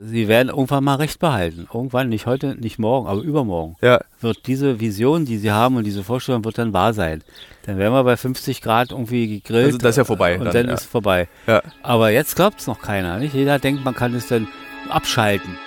Sie werden irgendwann mal Recht behalten. Irgendwann, nicht heute, nicht morgen, aber übermorgen. Ja. Wird diese Vision, die Sie haben und diese Vorstellung wird dann wahr sein. Dann wären wir bei 50 Grad irgendwie gegrillt. Also das ist ja vorbei Und dann, dann, ja. ist vorbei. Ja. Aber jetzt glaubt es noch keiner. Nicht? Jeder denkt, man kann es dann abschalten.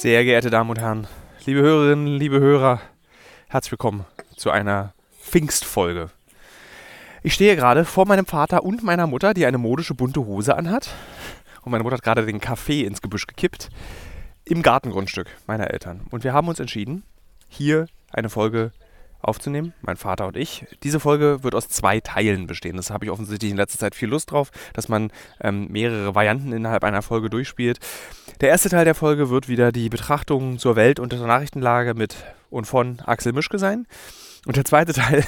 Sehr geehrte Damen und Herren, liebe Hörerinnen, liebe Hörer, herzlich willkommen zu einer Pfingstfolge. Ich stehe gerade vor meinem Vater und meiner Mutter, die eine modische bunte Hose anhat. Und meine Mutter hat gerade den Kaffee ins Gebüsch gekippt. Im Gartengrundstück meiner Eltern. Und wir haben uns entschieden, hier eine Folge aufzunehmen, mein Vater und ich. Diese Folge wird aus zwei Teilen bestehen. Das habe ich offensichtlich in letzter Zeit viel Lust drauf, dass man ähm, mehrere Varianten innerhalb einer Folge durchspielt. Der erste Teil der Folge wird wieder die Betrachtung zur Welt und der Nachrichtenlage mit und von Axel Mischke sein. Und der zweite Teil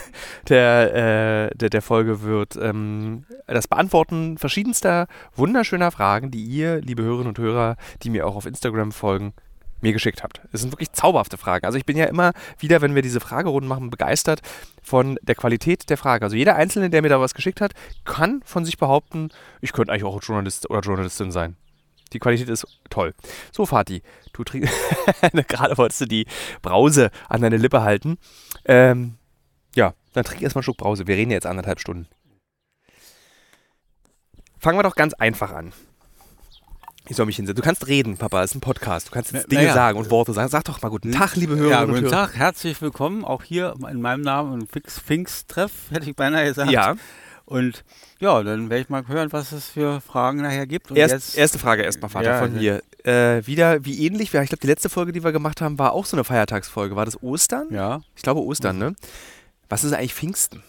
der, äh, der, der Folge wird ähm, das Beantworten verschiedenster wunderschöner Fragen, die ihr, liebe Hörerinnen und Hörer, die mir auch auf Instagram folgen, mir geschickt habt. Es sind wirklich zauberhafte Fragen. Also ich bin ja immer wieder, wenn wir diese Fragerunden machen, begeistert von der Qualität der Frage. Also jeder Einzelne, der mir da was geschickt hat, kann von sich behaupten, ich könnte eigentlich auch Journalist oder Journalistin sein. Die Qualität ist toll. So, Fatih, du trinkst. Gerade wolltest du die Brause an deine Lippe halten. Ähm, ja, dann trink erstmal einen Schluck Brause. Wir reden jetzt anderthalb Stunden. Fangen wir doch ganz einfach an. Ich soll mich hinsetzen. Du kannst reden, Papa. Es ist ein Podcast. Du kannst jetzt Dinge naja. sagen und Worte sagen. Sag doch mal guten Tag, liebe Hörer. Ja, guten. Tag, herzlich willkommen. Auch hier in meinem Namen ein Fix Pfingsttreff, hätte ich beinahe gesagt. Ja, Und ja, dann werde ich mal hören, was es für Fragen nachher gibt. Und Erst, erste Frage erstmal, Vater, Ja, von mir. Äh, wieder wie ähnlich, ich glaube, die letzte Folge, die wir gemacht haben, war auch so eine Feiertagsfolge. War das Ostern? ja, Ich glaube Ostern, ne? Was ist eigentlich Pfingsten?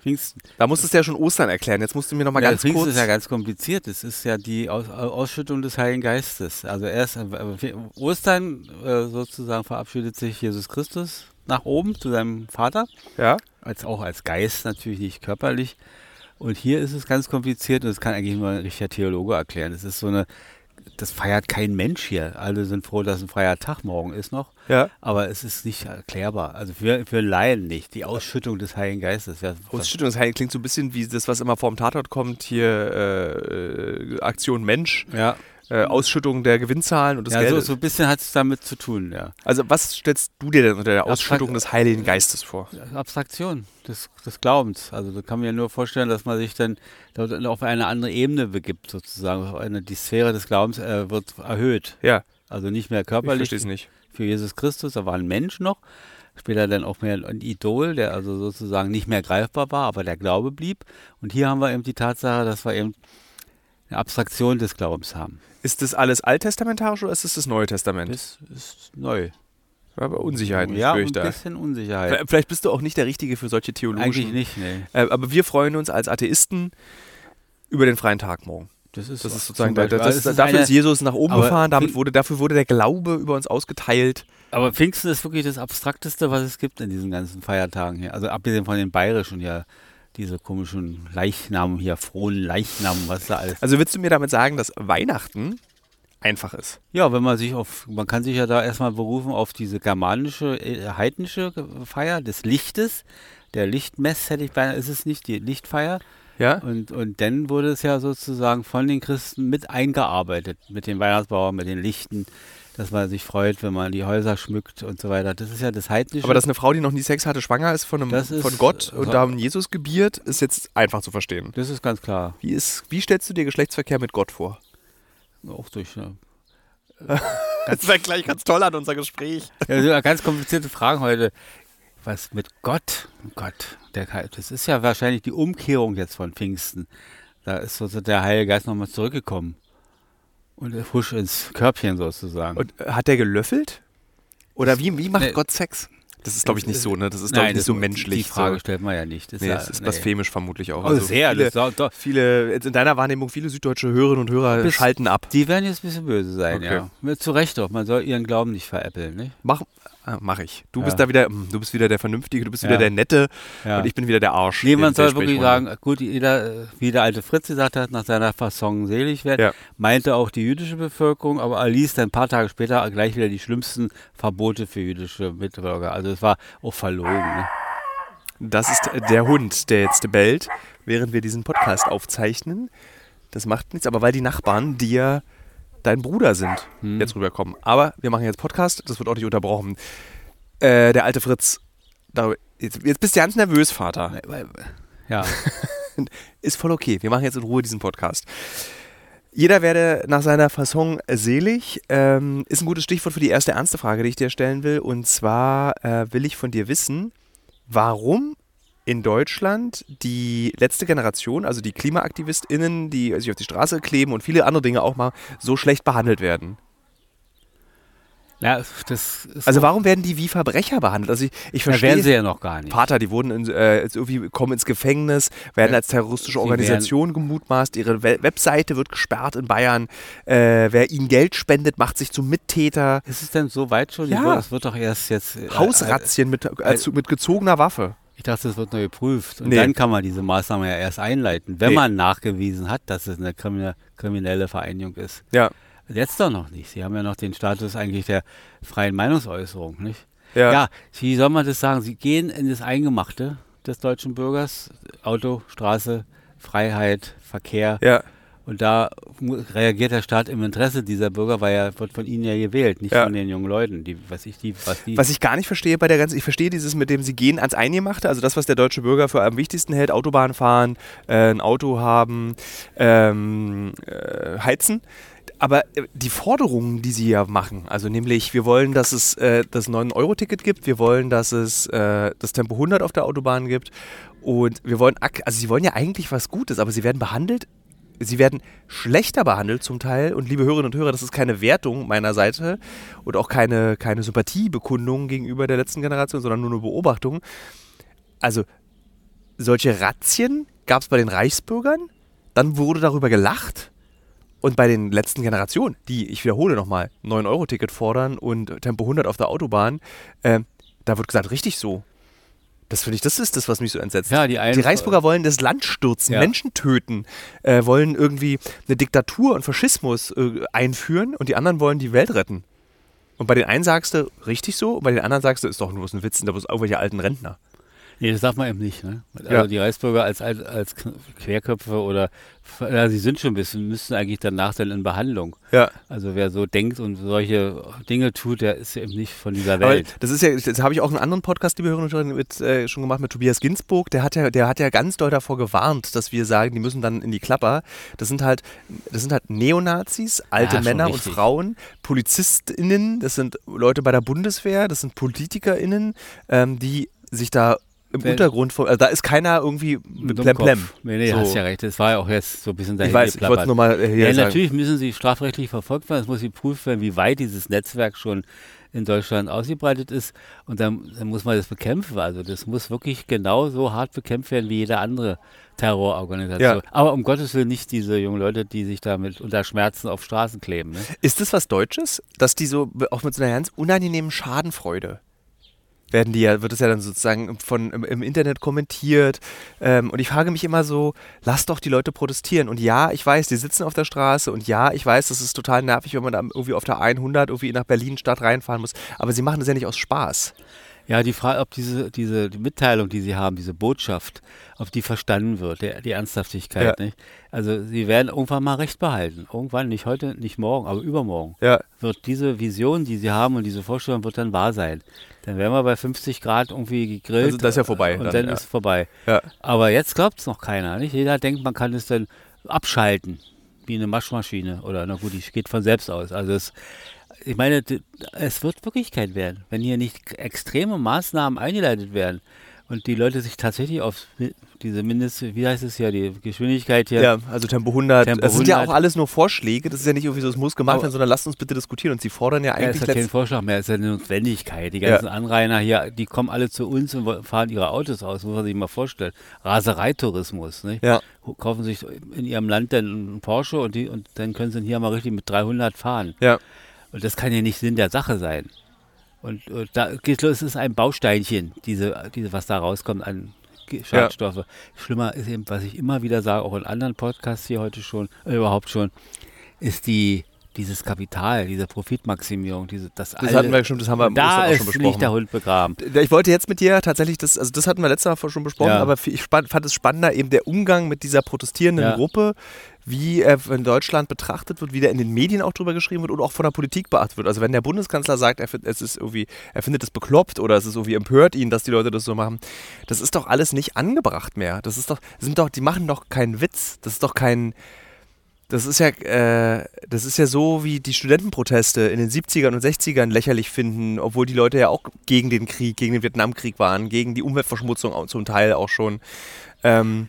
Pfingsten. Da musstest du ja schon Ostern erklären. Jetzt musst du mir noch mal ja, ganz Pfingsten kurz. ist ja ganz kompliziert. Es ist ja die Aus Ausschüttung des Heiligen Geistes. Also erst äh, Ostern äh, sozusagen verabschiedet sich Jesus Christus nach oben zu seinem Vater, ja? als auch als Geist natürlich nicht körperlich. Und hier ist es ganz kompliziert und das kann eigentlich nur ein richtiger Theologe erklären. Es ist so eine, das feiert kein Mensch hier. Alle sind froh, dass ein freier Tag morgen ist noch. Ja. Aber es ist nicht erklärbar. Also für, für Laien nicht. Die Ausschüttung des Heiligen Geistes. Ja, Ausschüttung des Heiligen klingt so ein bisschen wie das, was immer vorm Tatort kommt. Hier äh, äh, Aktion Mensch, ja, äh, Ausschüttung der Gewinnzahlen und das ja Geld. so, so ein bisschen hat es damit zu tun, ja. Also was stellst du dir denn unter der Abstrakt- Ausschüttung des Heiligen Geistes vor? Abstraktion des, des Glaubens. Also da kann man ja nur vorstellen, dass man sich dann auf eine andere Ebene begibt, sozusagen. Eine, die Sphäre des Glaubens äh, wird erhöht. Ja, Also nicht mehr ich körperlich verstehe es nicht. für Jesus Christus, da war ein Mensch noch. Später dann auch mehr ein Idol, der also sozusagen nicht mehr greifbar war, aber der Glaube blieb. Und hier haben wir eben die Tatsache, dass wir eben eine Abstraktion des Glaubens haben. Ist das alles alttestamentarisch oder ist das das Neue Testament? Das ist neu. Aber Unsicherheiten ja, ein ich da. bisschen Unsicherheit. Vielleicht bist du auch nicht der Richtige für solche theologischen. Eigentlich nicht, nee. Äh, aber wir freuen uns als Atheisten über den freien Tag morgen. Das ist, Das ist sozusagen, Beispiel- das, also das, es ist dafür eine- ist Jesus nach oben gefahren, damit wurde, dafür wurde der Glaube über uns ausgeteilt. Aber Pfingsten ist wirklich das Abstrakteste, was es gibt in diesen ganzen Feiertagen hier. Also abgesehen von den bayerischen ja, diese komischen Leichnamen hier, frohen Leichnamen, was da alles. Also willst du mir damit sagen, dass Weihnachten einfach ist? Ja, wenn man sich auf, man kann sich ja da erstmal berufen auf diese germanische, äh, heidnische Feier des Lichtes. Der Lichtmess hätte ich beinahe, ist es nicht, die Lichtfeier. Ja? Und, und dann wurde es ja sozusagen von den Christen mit eingearbeitet, mit den Weihnachtsbauern, mit den Lichten, dass man sich freut, wenn man die Häuser schmückt und so weiter. Das ist ja das Heidnische. Aber dass eine Frau, die noch nie Sex hatte, schwanger ist von, einem, Das ist- von Gott und so- da Jesus gebiert, ist jetzt einfach zu verstehen. das ist ganz klar. Wie, ist, wie stellst du dir Geschlechtsverkehr mit Gott vor? Auch durch eine Das wäre gleich ganz toll an unser Gespräch. Ja, so ganz komplizierte Fragen heute. Was mit Gott? Gott, der, das ist ja wahrscheinlich die Umkehrung jetzt von Pfingsten. Da ist so der Heilige Geist nochmal zurückgekommen. Und er husch ins Körbchen sozusagen. Und äh, hat der gelöffelt? Oder wie, wie macht Nee. Gott Sex? Das ist, glaube ich, nicht so, ne? Das ist, glaube ich, nicht das- so menschlich. Die Frage so. stellt man ja nicht. Das Nee, ja, es ist nee. blasphemisch vermutlich auch. Also Oh, sehr. Viele, das, doch, viele, in deiner Wahrnehmung, viele süddeutsche Hörerinnen und Hörer Bis- schalten ab. Die werden jetzt ein bisschen böse sein, Okay. ja. Zu Recht doch. Man soll ihren Glauben nicht veräppeln, nicht? Mach, Ah, mach ich. Du Ja. bist da wieder, hm, du bist wieder der Vernünftige, du bist wieder Ja. der Nette Ja. und ich bin wieder der Arsch. Nee, man soll wirklich sagen, gut, jeder, wie der alte Fritz gesagt hat, nach seiner Fasson selig werden, Ja. meinte auch die jüdische Bevölkerung, aber er ließ dann ein paar Tage später gleich wieder die schlimmsten Verbote für jüdische Mitbürger. Also es war auch verlogen. Ne? Das ist der Hund, der jetzt bellt, während wir diesen Podcast aufzeichnen. Das macht nichts, aber weil die Nachbarn dir dein Bruder sind, Hm. jetzt rüberkommen. Aber wir machen jetzt Podcast, das wird auch nicht unterbrochen. Äh, der alte Fritz, darüber, jetzt, jetzt bist du ganz nervös, Vater. Ja, Ist voll okay, wir machen jetzt in Ruhe diesen Podcast. Jeder werde nach seiner Fasson selig, ähm, ist ein gutes Stichwort für die erste ernste Frage, die ich dir stellen will. Und zwar äh, will ich von dir wissen, warum in Deutschland die letzte Generation, also die KlimaaktivistInnen, die sich auf die Straße kleben und viele andere Dinge auch mal, so schlecht behandelt werden. ja das ist Also warum werden die wie Verbrecher behandelt? Also ich, ich da verstehe werden sie ja noch gar nicht. Vater, die wurden in, äh, irgendwie kommen ins Gefängnis, werden Ja. als terroristische Organisation gemutmaßt, ihre We Webseite wird gesperrt in Bayern. Äh, wer ihnen Geld spendet, macht sich zum Mittäter. Ist es denn so weit schon? Ja. Es wird doch erst jetzt. äh, Hausrazzien mit, äh, zu- mit gezogener Waffe. Ich dachte, es wird nur geprüft. Und Nee. dann kann man diese Maßnahme ja erst einleiten, wenn Nee. man nachgewiesen hat, dass es eine krimine- kriminelle Vereinigung ist. Ja. Jetzt doch noch nicht. Sie haben ja noch den Status eigentlich der freien Meinungsäußerung, nicht? Ja. Ja, wie soll man das sagen? Sie gehen in das Eingemachte des deutschen Bürgers. Auto, Straße, Freiheit, Verkehr. Ja. Und da reagiert der Staat im Interesse dieser Bürger, weil er wird von ihnen ja gewählt, nicht Ja. von den jungen Leuten, die, was ich die, was die. Was ich gar nicht verstehe bei der ganzen, ich verstehe dieses mit dem, sie gehen ans Eingemachte, also das, was der deutsche Bürger für am wichtigsten hält, Autobahn fahren, äh, ein Auto haben, ähm, äh, heizen. Aber äh, die Forderungen, die sie ja machen, also nämlich, wir wollen, dass es äh, das 9-Euro-Ticket gibt, wir wollen, dass es äh, das Tempo 100 auf der Autobahn gibt und wir wollen, also sie wollen ja eigentlich was Gutes, aber sie werden behandelt Sie werden schlechter behandelt zum Teil. Und liebe Hörerinnen und Hörer, das ist keine Wertung meiner Seite und auch keine, keine Sympathiebekundung gegenüber der letzten Generation, sondern nur eine Beobachtung. Also, solche Razzien gab es bei den Reichsbürgern, dann wurde darüber gelacht. Und bei den letzten Generationen, die, ich wiederhole nochmal, 9-Euro-Ticket fordern und Tempo 100 auf der Autobahn, äh, da wird gesagt, richtig so. Das finde ich, das ist das, was mich so entsetzt. ja, die, Die Reichsbürger wollen das Land stürzen, Ja. Menschen töten, äh, wollen irgendwie eine Diktatur und Faschismus äh, einführen und die anderen wollen die Welt retten. Und bei den einen sagst du, richtig so, und bei den anderen sagst du, ist doch nur ein Witz, sind da bloß irgendwelche alten Rentner. Nee, das darf man eben nicht. Ne? Also Ja. die Reichsbürger als, als, als Querköpfe oder, ja, sie sind schon ein bisschen, müssten eigentlich danach dann in Behandlung. Ja. Also wer so denkt und solche Dinge tut, der ist eben nicht von dieser Aber Welt. das ist ja, das habe ich auch einen anderen Podcast, liebe Hörerinnen und Hörer, mit, äh, schon gemacht mit Tobias Ginsburg. Der hat ja, der hat ja ganz doll davor gewarnt, dass wir sagen, die müssen dann in die Klapper. Das sind halt, das sind halt Neonazis, alte Ja, Männer und. Frauen, PolizistInnen, das sind Leute bei der Bundeswehr, das sind PolitikerInnen, ähm, die sich da im Wenn- Untergrund, vor, also da ist keiner irgendwie mit Dummkopf. Plemplem. Nee, nee, So. hast ja recht. Das war ja auch jetzt so ein bisschen dahin Ich weiß, ich wollte es geplappert. nur mal äh, hier Ja, sagen. natürlich müssen sie strafrechtlich verfolgt werden. Es muss geprüft werden, wie weit dieses Netzwerk schon in Deutschland ausgebreitet ist. Und dann, dann muss man das bekämpfen. Also das muss wirklich genauso hart bekämpft werden wie jede andere Terrororganisation. Ja. Aber um Gottes Willen nicht diese jungen Leute, die sich damit unter Schmerzen auf Straßen kleben. Ne? Ist das was Deutsches, dass die so auch mit so einer ganz unangenehmen Schadenfreude werden die ja, wird es ja dann sozusagen von, im, im Internet kommentiert. Ähm, und ich frage mich immer so, lass doch die Leute protestieren. Und ja, ich weiß, die sitzen auf der Straße und ja, ich weiß, das ist total nervig, wenn man da irgendwie auf der 100 irgendwie nach Berlin Stadt reinfahren muss. Aber sie machen das ja nicht aus Spaß. Ja, die Frage, ob diese, diese die Mitteilung, die sie haben, diese Botschaft, ob die verstanden wird, der, die Ernsthaftigkeit. Ja. Nicht? Also sie werden irgendwann mal Recht behalten. Irgendwann, nicht heute, nicht morgen, aber übermorgen. Ja. wird diese Vision, die sie haben und diese Vorstellung wird dann wahr sein. Dann wären wir bei 50 Grad irgendwie gegrillt. Also das ist ja vorbei Und dann, dann, ja. ist vorbei. Ja. Aber jetzt glaubt es noch keiner. Nicht? Jeder denkt, man kann es dann abschalten, wie eine Waschmaschine. Oder na gut, die geht von selbst aus. Also es, ich meine, es wird Wirklichkeit werden, wenn hier nicht extreme Maßnahmen eingeleitet werden und die Leute sich tatsächlich auf diese Mindest, wie heißt es ja, die Geschwindigkeit hier Ja, also Tempo 100. Tempo das sind ja 100. auch alles nur Vorschläge. Das ist ja nicht irgendwie so, es muss gemacht werden, sondern lasst uns bitte diskutieren. Und sie fordern ja Ja, eigentlich ist ja kein Vorschlag mehr, ist ja eine Notwendigkeit. Die Ja. ganzen Anrainer hier, die kommen alle zu uns und fahren ihre Autos aus, muss man sich mal vorstellen. Rasereitourismus, nicht? Ja. Kaufen sich in ihrem Land dann einen Porsche und, die, und dann können sie hier mal richtig mit 300 fahren. Ja. Und das kann ja nicht Sinn der Sache sein. Und, und da geht los, es ist ein Bausteinchen, diese, diese, was da rauskommt an Schadstoffe. Schlimmer ist eben, was ich immer wieder sage, auch in anderen Podcasts hier heute schon, äh, überhaupt schon, ist die, dieses Kapital, diese Profitmaximierung, diese, das, Das hatten wir schon, das haben wir im da Ostern auch ist schon nicht besprochen. der Hund begraben. Ich wollte jetzt mit dir tatsächlich das, also das hatten wir letztes Mal schon besprochen, Ja. aber ich fand es spannender eben der Umgang mit dieser protestierenden Ja. Gruppe, wie er in Deutschland betrachtet wird, wie der in den Medien auch drüber geschrieben wird und auch von der Politik beachtet wird. Also wenn der Bundeskanzler sagt, er, find, es ist irgendwie, er findet es bekloppt oder es ist irgendwie empört ihn, dass die Leute das so machen, das ist doch alles nicht angebracht mehr. Das ist doch, sind doch, die machen doch keinen Witz. Das ist doch kein, das ist ja, äh, das ist ja so, wie die Studentenproteste in den 70ern und 60ern lächerlich finden, obwohl die Leute ja auch gegen den Krieg, gegen den Vietnamkrieg waren, gegen die Umweltverschmutzung zum Teil auch schon. Ähm,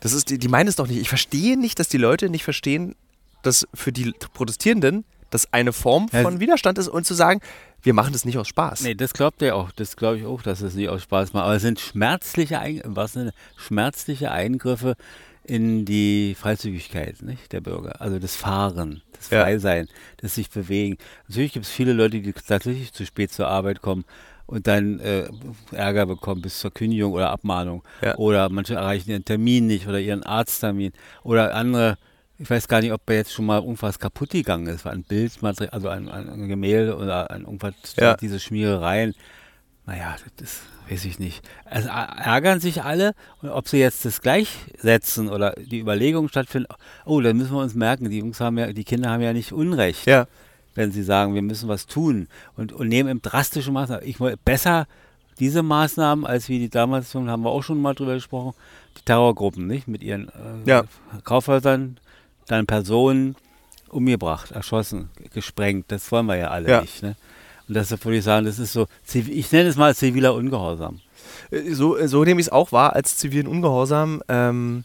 das ist, die, die meinen es doch nicht. Ich verstehe nicht, dass die Leute nicht verstehen, dass für die Protestierenden das eine Form Ja, von Widerstand ist und zu sagen, wir machen das nicht aus Spaß. Nee, das glaubt er auch. Das glaube ich auch, dass es nicht aus Spaß macht. Aber es sind schmerzliche, Ein im wahrsten Sinne, schmerzliche Eingriffe in die Freizügigkeit nicht, der Bürger. Also das Fahren, das Ja. Freisein, das sich bewegen. Natürlich gibt es viele Leute, die tatsächlich zu spät zur Arbeit kommen und dann äh, Ärger bekommen bis zur Kündigung oder Abmahnung. Ja. Oder manche erreichen ihren Termin nicht oder ihren Arzttermin. Oder andere, ich weiß gar nicht, ob bei jetzt schon mal irgendwas kaputt gegangen ist, ein Bildmaterial, also ein, ein, ein Gemälde oder ein irgendwas, Ja. diese Schmierereien. Naja, das weiß ich nicht. Also ä- ärgern sich alle und ob sie jetzt das gleichsetzen oder die Überlegung stattfinden, oh, dann müssen wir uns merken, die Jungs haben ja, die Kinder haben ja nicht Unrecht, Ja. Wenn sie sagen, wir müssen was tun und, und nehmen eben drastische Maßnahmen. Ich wollte besser diese Maßnahmen, als wie die damals, schon, haben wir auch schon mal drüber gesprochen, die Terrorgruppen, nicht? Mit ihren äh, Ja. Kaufhäusern, dann Personen umgebracht, erschossen, gesprengt. Das wollen wir ja alle Ja. nicht. Ne? Und deshalb würde ich sagen, das ist so, ich nenne es mal ziviler Ungehorsam. Äh, So, so nehme ich es auch wahr als zivilen Ungehorsam. Ähm,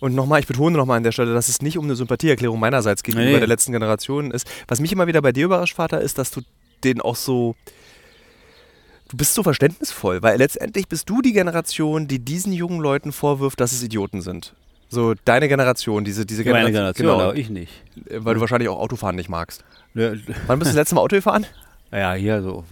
und nochmal, ich betone nochmal an der Stelle, dass es nicht um eine Sympathieerklärung meinerseits gegenüber Nee. der letzten Generation ist. Was mich immer wieder bei dir überrascht, Vater, ist, dass du den auch so. Du bist so verständnisvoll, weil letztendlich bist du die Generation, die diesen jungen Leuten vorwirft, dass es Idioten sind. So deine Generation, diese, diese Meine Generation, Genau, ich nicht. äh, weil du wahrscheinlich auch Autofahren nicht magst. Ja, Wann bist du das letzte Mal Auto gefahren? ja, hier so.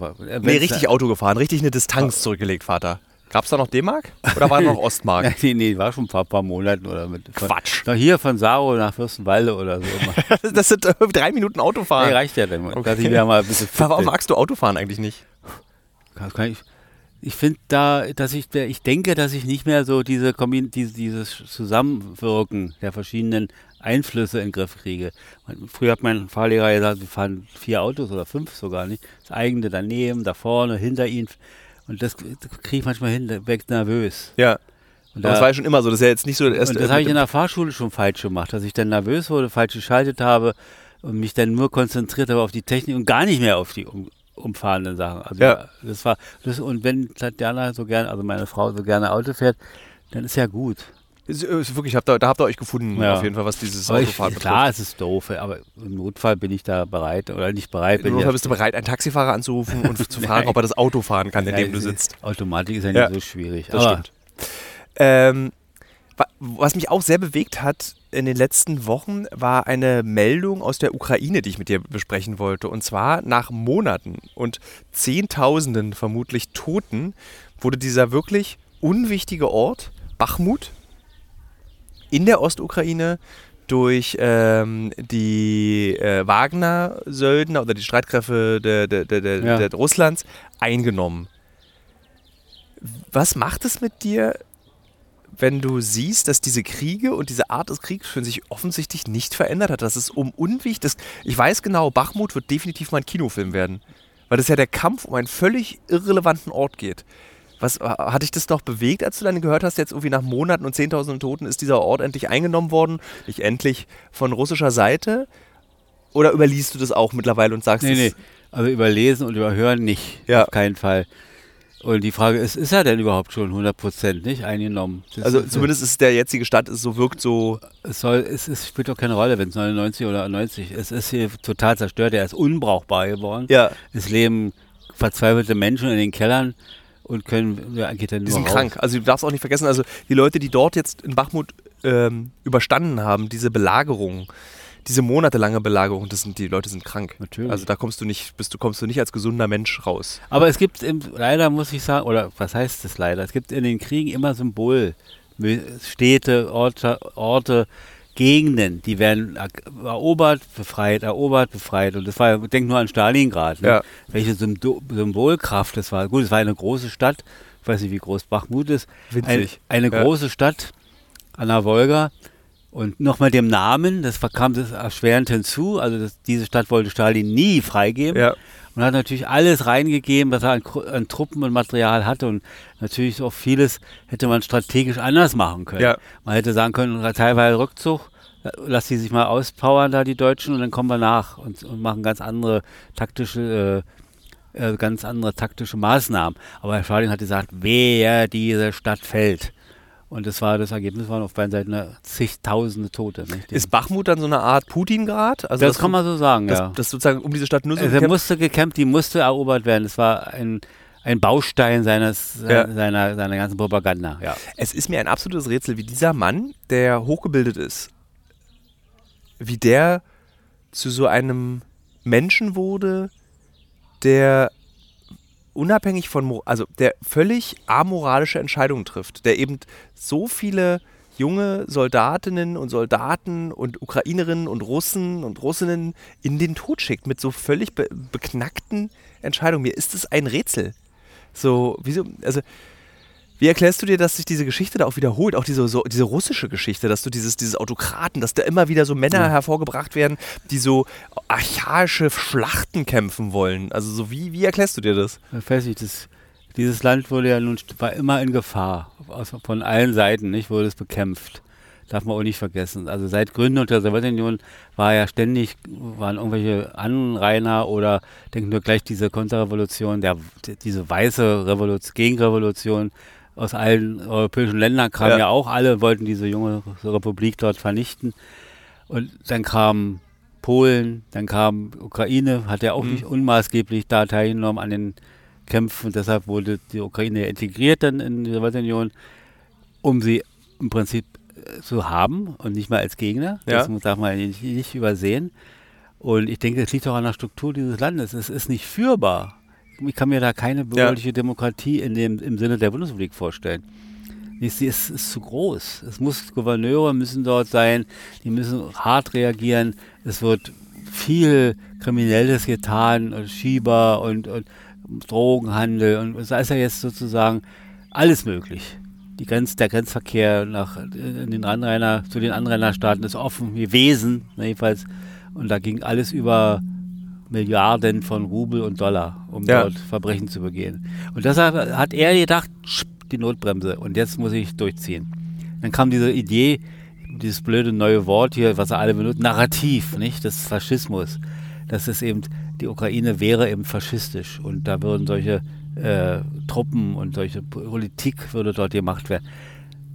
Nee, richtig Auto gefahren, richtig eine Distanz zurückgelegt, Vater. Gab es da noch D-Mark? Oder war noch Ostmark? Ja, nee, nee, war schon ein paar Monaten oder mit. Von, Quatsch. Na, hier von Saro nach Fürstenwalde oder so. Das sind äh, drei Minuten Autofahren. nee, reicht ja dann. Okay. Ich mal ein bisschen Warum magst du Autofahren eigentlich nicht? Ich ich finde da, dass ich, ich denke, dass ich nicht mehr so diese, dieses Zusammenwirken der verschiedenen Einflüsse in den Griff kriege. Früher hat mein Fahrlehrer gesagt, wir fahren vier Autos oder fünf sogar nicht. Das eigene daneben, da vorne, hinter ihnen. Und das kriege ich manchmal hin, da weg nervös. Ja. Und Aber das war ja schon immer so. Das ist ja jetzt nicht so erst. und das habe ich in der Fahrschule schon falsch gemacht, dass ich dann nervös wurde, falsch geschaltet habe und mich dann nur konzentriert habe auf die Technik und gar nicht mehr auf die um, umfahrenden Sachen. Also Ja. das war das, und wenn Tatjana so gerne, also meine Frau so gerne Auto fährt, dann ist ja gut. Ist, ist wirklich, habt ihr, da habt ihr euch gefunden, Ja. auf jeden Fall, was dieses Aber ich, Autofahren klar, es ist doof, aber im Notfall bin ich da bereit oder nicht bereit. Nur ja, bist du bereit, einen Taxifahrer anzurufen und zu fragen, ob er das Auto fahren kann, in dem du sitzt. Automatik ist ja nicht Ja. so schwierig. Das aber stimmt. Ähm, wa- was mich auch sehr bewegt hat in den letzten Wochen, war eine Meldung aus der Ukraine, die ich mit dir besprechen wollte. Und zwar nach Monaten und Zehntausenden vermutlich Toten wurde dieser wirklich unwichtige Ort, Bachmut, in der Ostukraine durch ähm, die äh, Wagner-Söldner oder die Streitkräfte der, der, der, Ja. Russlands eingenommen. Was macht es mit dir, wenn du siehst, dass diese Kriege und diese Art des Kriegs für sich offensichtlich nicht verändert hat? Dass es um unwichtig Ich weiß genau, Bachmut wird definitiv mal ein Kinofilm werden. Weil das ja der Kampf um einen völlig irrelevanten Ort geht. Was, hat dich das noch bewegt, als du dann gehört hast, jetzt irgendwie nach Monaten und Zehntausenden Toten ist dieser Ort endlich eingenommen worden? Nicht endlich von russischer Seite? Oder überliest du das auch mittlerweile und sagst, Nee, nee. Also überlesen und überhören nicht. Ja. Auf keinen Fall. Und die Frage ist, ist er denn überhaupt schon 100% nicht eingenommen? Das also ist- zumindest ist der jetzige Stand, es so wirkt so, Es, soll, es, es spielt doch keine Rolle, wenn es 99 oder 90 ist. Es ist hier total zerstört. Er ist unbrauchbar geworden. ja, Es leben verzweifelte Menschen in den Kellern und können, ja, geht dann die nur sind raus. krank. Also du darfst auch nicht vergessen, also die Leute, die dort jetzt in Bachmut ähm, überstanden haben, diese Belagerung, diese monatelange Belagerung, das sind, die Leute sind krank. Natürlich. Also da kommst du nicht, bist du, kommst du nicht als gesunder Mensch raus. Aber es gibt im, leider, muss ich sagen, oder was heißt es leider? Es gibt in den Kriegen immer Symbol, Städte, Orte, Orte Gegenden, die werden erobert, befreit, erobert, befreit. Und das war, denk nur an Stalingrad, ne? Ja. welche Symbol Symbolkraft das war. Gut, es war eine große Stadt, ich weiß nicht, wie groß Bachmut ist. Ein, Winzig. eine Ja. große Stadt an der Wolga. Und nochmal dem Namen, das kam das erschwerend hinzu. Also das, diese Stadt wollte Stalin nie freigeben. Ja. Und hat natürlich alles reingegeben, was er an, an Truppen und Material hatte. Und natürlich auch vieles hätte man strategisch anders machen können. Ja. Man hätte sagen können, teilweise Rückzug, lass die sich mal auspowern da, die Deutschen, und dann kommen wir nach und, und machen ganz andere taktische, äh, äh, ganz andere taktische Maßnahmen. Aber Herr Stalin hat gesagt, wer diese Stadt fällt. Und das war das Ergebnis, waren auf beiden Seiten zigtausende Tote. Ist Bachmut dann so eine Art Putin-Grad? Also das kann man so sagen, das, ja. das sozusagen um diese Stadt nur so Also er gekämpft- musste gekämpft, die musste erobert werden. Es war ein, ein Baustein seines, Ja. seiner, seiner ganzen Propaganda. Ja. Es ist mir ein absolutes Rätsel, wie dieser Mann, der hochgebildet ist, wie der zu so einem Menschen wurde, der unabhängig von, also der völlig amoralische Entscheidungen trifft, der eben so viele junge Soldatinnen und Soldaten und Ukrainerinnen und Russen und Russinnen in den Tod schickt mit so völlig be beknackten Entscheidungen. Mir ist es ein Rätsel. So, wieso, also wie erklärst du dir, dass sich diese Geschichte da auch wiederholt, auch diese, so, diese russische Geschichte, dass du dieses, dieses Autokraten, dass da immer wieder so Männer Ja. hervorgebracht werden, die so archaische Schlachten kämpfen wollen? Also so wie, wie erklärst du dir das? Nicht, das, dieses Land wurde ja nun war immer in Gefahr. Aus, von allen Seiten, nicht, wurde es bekämpft. Darf man auch nicht vergessen. Also seit Gründung der Sowjetunion war ja ständig, waren irgendwelche Anrainer oder denken nur gleich diese Konterrevolution, der, diese weiße Revolution, Gegenrevolution aus allen europäischen Ländern kamen Ja. ja. auch alle, wollten diese junge Republik dort vernichten. Und dann kam Polen, dann kam Ukraine, hat ja auch Mhm. nicht unmaßgeblich da teilgenommen an den Kämpfen. Deshalb wurde die Ukraine integriert dann in die Sowjetunion, um sie im Prinzip äh, zu haben und nicht mal als Gegner. Ja. Das muss- darf man nicht, nicht übersehen. Und ich denke, es liegt auch an der Struktur dieses Landes. Es ist nicht führbar. Ich kann mir da keine bürgerliche Demokratie in dem, im Sinne der Bundesrepublik vorstellen. Es ist, ist zu groß. Es muss Gouverneure müssen dort sein, die müssen hart reagieren. Es wird viel Kriminelles getan, und Schieber und, und Drogenhandel und es ist ja jetzt sozusagen alles möglich. Die Grenz, der Grenzverkehr nach in den Anrainer, zu den Anrainerstaaten ist offen gewesen, jedenfalls. Und da ging alles über Milliarden von Rubel und Dollar, um Ja. dort Verbrechen zu begehen. Und deshalb hat er gedacht, die Notbremse und jetzt muss ich durchziehen. Dann kam diese Idee, dieses blöde neue Wort hier, was alle benutzen, Narrativ, nicht? Das Faschismus. Das ist eben, die Ukraine wäre eben faschistisch und da würden solche äh, Truppen und solche Politik würde dort gemacht werden.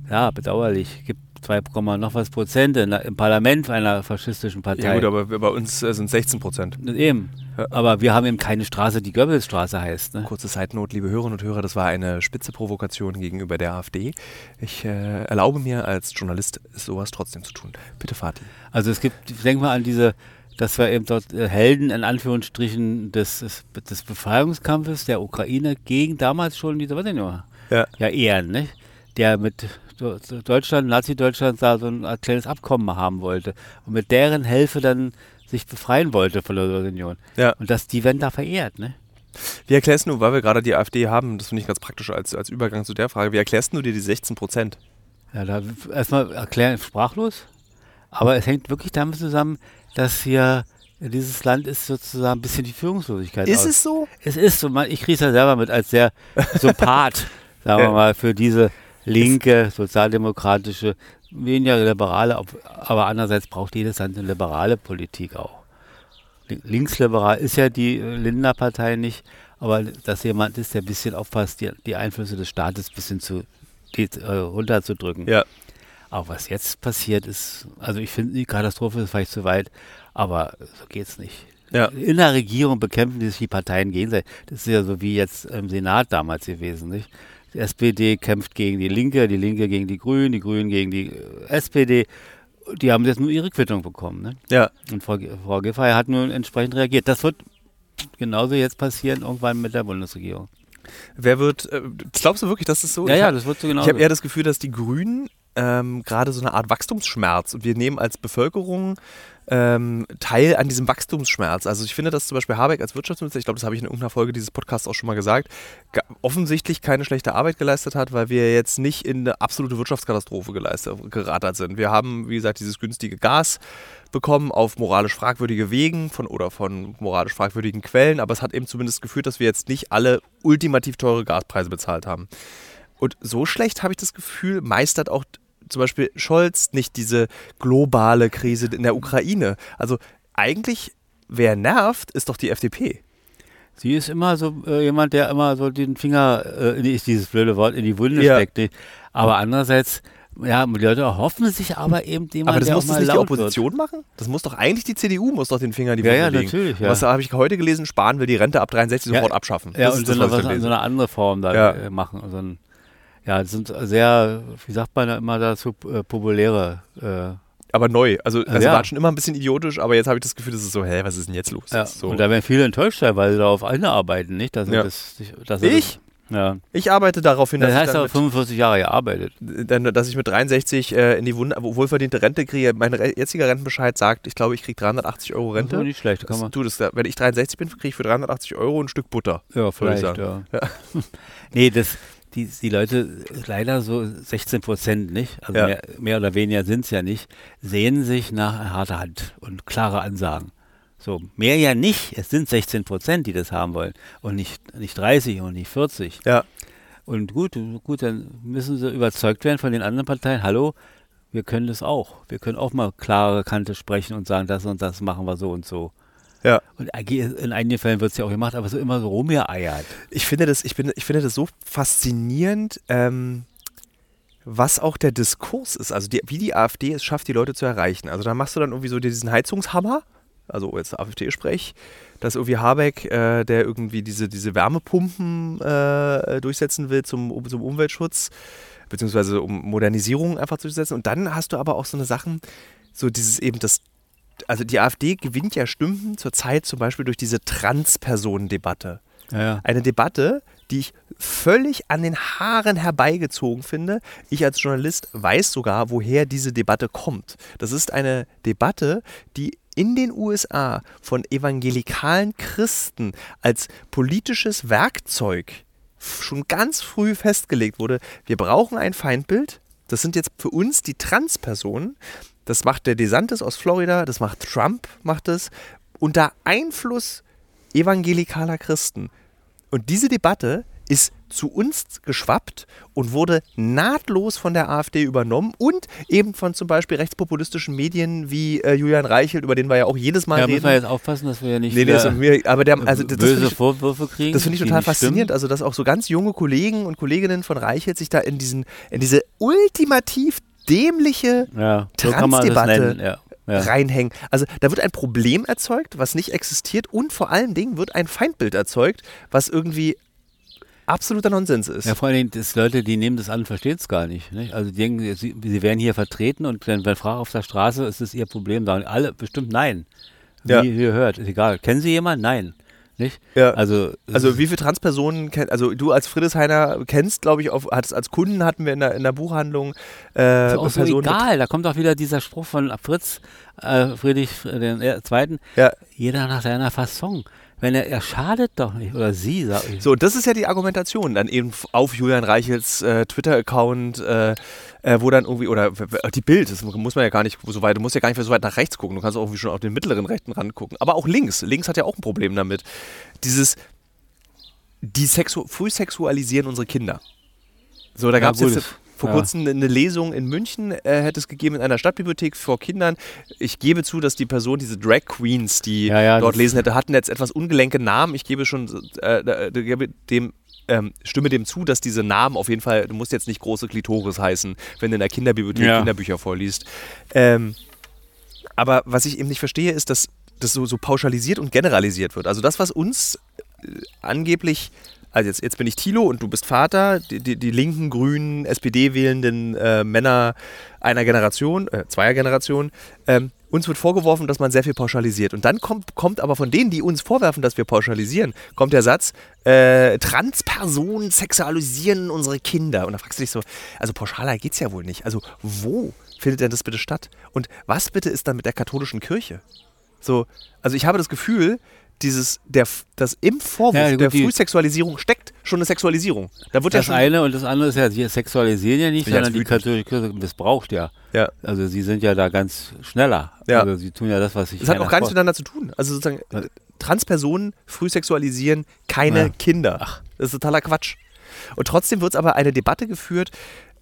Ja, bedauerlich. Gibt 2, noch was Prozent im Parlament einer faschistischen Partei. Ja gut, aber bei uns äh, sind 16 Prozent. Eben. Ja. Aber wir haben eben keine Straße, die Goebbelsstraße heißt. Ne? Kurze Zeitnot, liebe Hörerinnen und Hörer, das war eine spitze Provokation gegenüber der AfD. Ich äh, erlaube mir als Journalist sowas trotzdem zu tun. Bitte, Fatih. Also es gibt, denk mal an diese, dass wir eben dort äh, Helden in Anführungsstrichen des, des, Befreiungskampfes der Ukraine gegen damals schon die Sowjetunion Ja. ja ehren, nicht? Der mit Deutschland, Nazi-Deutschland da so ein kleines Abkommen haben wollte und mit deren Hilfe dann sich befreien wollte von der Sowjetunion. Ja. Und dass die werden da verehrt, ne? Wie erklärst du, weil wir gerade die AfD haben, das finde ich ganz praktisch als, als Übergang zu der Frage, wie erklärst du dir die 16 Prozent? Ja, da erstmal erklären, sprachlos. Aber es hängt wirklich damit zusammen, dass hier dieses Land ist sozusagen ein bisschen die Führungslosigkeit. Ist aus. es so? Es ist so, man, ich kriege es ja selber mit als sehr Sympath, sagen Ja. wir mal, für diese linke, sozialdemokratische, weniger liberale, aber andererseits braucht jedes Land eine liberale Politik auch. Li- Linksliberal ist ja die äh, Lindner-Partei nicht, aber dass jemand ist, der ein bisschen aufpasst, die, die Einflüsse des Staates ein bisschen zu, die, äh, runterzudrücken. Ja. Aber was jetzt passiert ist, also ich finde, die Katastrophe ist vielleicht zu weit, aber so geht's nicht. Ja. In der Regierung bekämpfen sich die Parteien gegenseitig. Das ist ja so wie jetzt im Senat damals gewesen, nicht? Die SPD kämpft gegen die Linke, die Linke gegen die Grünen, die Grünen gegen die äh, SPD. die haben jetzt nur ihre Quittung bekommen. Ne? Ja. Und Frau, Frau Giffey hat nun entsprechend reagiert. Das wird genauso jetzt passieren, irgendwann mit der Bundesregierung. Wer wird, äh, glaubst du wirklich, dass es so Ja, ich ja, hab- das wird so Ich genauso. habe eher das Gefühl, dass die Grünen ähm, gerade so eine Art Wachstumsschmerz und wir nehmen als Bevölkerung ähm, teil an diesem Wachstumsschmerz. Also ich finde, dass zum Beispiel Habeck als Wirtschaftsminister, ich glaube, das habe ich in irgendeiner Folge dieses Podcasts auch schon mal gesagt, offensichtlich keine schlechte Arbeit geleistet hat, weil wir jetzt nicht in eine absolute Wirtschaftskatastrophe geleistet, gerattert sind. Wir haben, wie gesagt, dieses günstige Gas bekommen auf moralisch fragwürdige Wegen von, oder von moralisch fragwürdigen Quellen, aber es hat eben zumindest geführt, dass wir jetzt nicht alle ultimativ teure Gaspreise bezahlt haben. Und so schlecht habe ich das Gefühl, meistert auch zum Beispiel Scholz nicht diese globale Krise in der Ukraine. Also eigentlich, wer nervt, ist doch die FDP. Sie ist immer so äh, jemand, der immer so den Finger, äh, ist dieses blöde Wort, in die Wunde Ja. steckt. nicht? Aber andererseits, ja, die Leute erhoffen sich aber eben jemand, Aber das muss das nicht die laut wird. Opposition machen? Das muss doch eigentlich die CDU muss doch den Finger in die Ja, Wunde ja, legen. natürlich, ja. Was habe ich heute gelesen? Spahn will die Rente ab 63 Ja, sofort abschaffen. Ja, Das und so, das, eine, was so eine andere Form da Ja. äh, machen. So ein, ja, das sind sehr, wie sagt man da immer dazu, äh, populäre. Äh, aber neu. Also, also Ja. war schon immer ein bisschen idiotisch, aber jetzt habe ich das Gefühl, das ist so, hä, was ist denn jetzt los? ja. Das so. Und da werden viele enttäuscht sein, weil sie da auf eine arbeiten, nicht? Dass Ja. das, dass Ich? Das, ja. ich arbeite darauf hin, dass Das ich heißt dann aber mit 45 Jahre gearbeitet. dann, dass ich mit 63 äh, in die Wund wohlverdiente Rente kriege. Mein re jetziger Rentenbescheid sagt, ich glaube, ich kriege 380 Euro Das ist Rente. nicht schlecht. Kann Das, man, du, das, wenn ich 63 bin, kriege ich für 380 Euro ein Stück Butter. ja, ich vielleicht. sagen. Ja. nee, das, die, die Leute, leider so 16 Prozent nicht, also Ja. mehr, mehr oder weniger sind es ja nicht, sehen sich nach harter Hand und klare Ansagen. So, mehr ja nicht. Es sind 16 Prozent, die das haben wollen. Und nicht, nicht 30 und nicht 40. Ja. Und gut, gut, dann müssen sie überzeugt werden von den anderen Parteien. Hallo, wir können das auch. Wir können auch mal klare Kante sprechen und sagen, das und das machen wir so und so. Ja. Und in einigen Fällen wird es ja auch gemacht, aber so immer so rumgeeiert. Ich finde das, ich bin, ich finde das so faszinierend, ähm, was auch der Diskurs ist. Also die, wie die AfD es schafft, die Leute zu erreichen. Also da machst du dann irgendwie so diesen Heizungshammer, also jetzt AfD-Sprech, dass irgendwie Habeck, äh, der irgendwie diese, diese Wärmepumpen äh, durchsetzen will zum, um- zum Umweltschutz, beziehungsweise um Modernisierung einfach durchzusetzen. Und dann hast du aber auch so eine Sachen, so dieses eben das also die AfD gewinnt ja Stimmen zurzeit zum Beispiel durch diese Transpersonen-Debatte. Ja, ja. Eine Debatte, die ich völlig an den Haaren herbeigezogen finde. Ich als Journalist weiß sogar, woher diese Debatte kommt. Das ist eine Debatte, die in den USA von evangelikalen Christen als politisches Werkzeug schon ganz früh festgelegt wurde. Wir brauchen ein Feindbild. Das sind jetzt für uns die Transpersonen. Das macht der DeSantis aus Florida, das macht Trump, macht es unter Einfluss evangelikaler Christen. Und diese Debatte ist zu uns geschwappt und wurde nahtlos von der AfD übernommen und eben von zum Beispiel rechtspopulistischen Medien wie äh, Julian Reichelt, über den wir ja auch jedes Mal Ja, reden. müssen wir jetzt aufpassen, dass wir ja nicht nee, nee, aber der, also das, böse ich, Vorwürfe kriegen. das finde ich total faszinierend, also dass auch so ganz junge Kollegen und Kolleginnen von Reichelt sich da in diesen, in diese ultimativ dämliche. Ja, so Transdebatte. Ja. Ja. reinhängen. Also da wird ein Problem erzeugt, was nicht existiert und vor allen Dingen wird ein Feindbild erzeugt, was irgendwie absoluter Nonsens ist. Ja, vor allen Dingen, das Leute, die nehmen das an, verstehen es gar nicht. nicht? Also die denken, sie, sie werden hier vertreten und wenn, wenn Frage auf der Straße ist es ihr Problem, sagen alle bestimmt nein. Wie Ja. ihr hört, ist egal. Kennen Sie jemanden? Nein. Nicht? Ja. Also, Also wie viele Transpersonen kennt, also du als Friedrichshainer kennst, glaube ich, auf, hattest, als Kunden hatten wir in der, in der Buchhandlung äh, ist auch so egal. Da kommt auch wieder dieser Spruch von Fritz, äh, Friedrich äh, den äh, Zweiten. Ja. Jeder nach seiner Fasson. Wenn er, er schadet doch nicht. Oder sie, sag ich. So, das ist ja die Argumentation dann eben auf Julian Reichels äh, Twitter-Account, äh, äh, wo dann irgendwie, oder die Bild, das muss man ja gar nicht so weit, du musst ja gar nicht mehr so weit nach rechts gucken, du kannst auch irgendwie schon auf den mittleren rechten Rand gucken. Aber auch links, links hat ja auch ein Problem damit. Dieses, die Sexu Frühsexualisieren unsere Kinder. So, da Ja, gab es jetzt vor ja. kurzem eine Lesung in München, äh, hätte es gegeben in einer Stadtbibliothek vor Kindern. Ich gebe zu, dass die Person, diese Drag Queens, die Ja, ja, dort lesen hätte, hatten jetzt etwas ungelenke Namen. Ich gebe schon, äh, äh, gebe dem ähm, stimme dem zu, dass diese Namen auf jeden Fall, du musst jetzt nicht große Klitoris heißen, wenn du in der Kinderbibliothek Ja. Kinderbücher vorliest. Ähm, aber was ich eben nicht verstehe, ist, dass das so, so pauschalisiert und generalisiert wird. Also das, was uns äh, angeblich also jetzt, jetzt bin ich Thilo und du bist Vater, die, die, die linken, grünen, SPD-wählenden äh, Männer einer Generation, äh, zweier Generation, ähm, uns wird vorgeworfen, dass man sehr viel pauschalisiert. Und dann kommt, kommt aber von denen, die uns vorwerfen, dass wir pauschalisieren, kommt der Satz, äh, Transpersonen sexualisieren unsere Kinder. Und da fragst du dich so, also pauschaler geht es ja wohl nicht. Also wo findet denn das bitte statt? Und was bitte ist dann mit der katholischen Kirche? So, also ich habe das Gefühl, dieses, der, das im Vorwurf Ja, gut, der Frühsexualisierung steckt schon eine Sexualisierung. Da wird ja Das schon. eine und das andere ist ja, sie sexualisieren ja nicht, ich sondern die katholische Kirche missbraucht ja. Ja. Also sie sind ja da ganz schneller. Ja. Also sie tun ja das, was sich Das hat auch gar nichts miteinander zu tun. Also sozusagen, Ja. Transpersonen früh sexualisieren keine Ja. Kinder. Ach. Das ist totaler Quatsch. Und trotzdem wird es aber eine Debatte geführt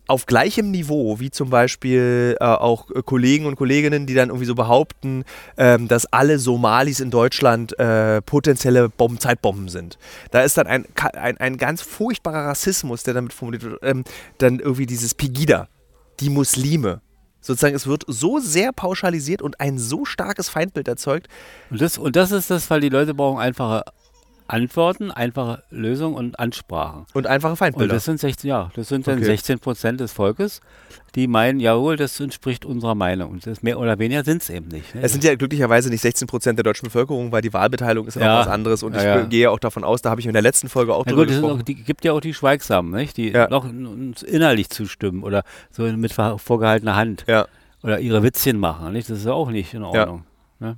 auf gleichem Niveau, wie zum Beispiel äh, auch äh, Kollegen und Kolleginnen, die dann irgendwie so behaupten, ähm, dass alle Somalis in Deutschland äh, potenzielle Bomben, Zeitbomben sind. Da ist dann ein, ein, ein ganz furchtbarer Rassismus, der damit formuliert wird. Ähm, dann irgendwie dieses Pegida, die Muslime. Sozusagen, es wird so sehr pauschalisiert und ein so starkes Feindbild erzeugt. Und das, und das ist das, weil die Leute brauchen einfache Antworten, einfache Lösungen und Ansprachen. Und einfache Und Feindbilder. das sind 16, ja, das sind dann Okay. 16 Prozent des Volkes, die meinen, jawohl, das entspricht unserer Meinung. Und das mehr oder weniger sind es eben nicht. Ne? es sind ja glücklicherweise nicht 16 Prozent der deutschen Bevölkerung, weil die Wahlbeteiligung ist ja, Ja. auch was anderes. Und ich Ja, ja. gehe auch davon aus, da habe ich in der letzten Folge auch Na drüber gut, gesprochen. auch, die gibt ja auch die Schweigsamen, nicht? die Ja. noch uns innerlich zustimmen oder so mit vorgehaltener Hand ja. oder ihre Witzchen machen. Nicht? Das ist ja auch nicht in Ordnung. Ne?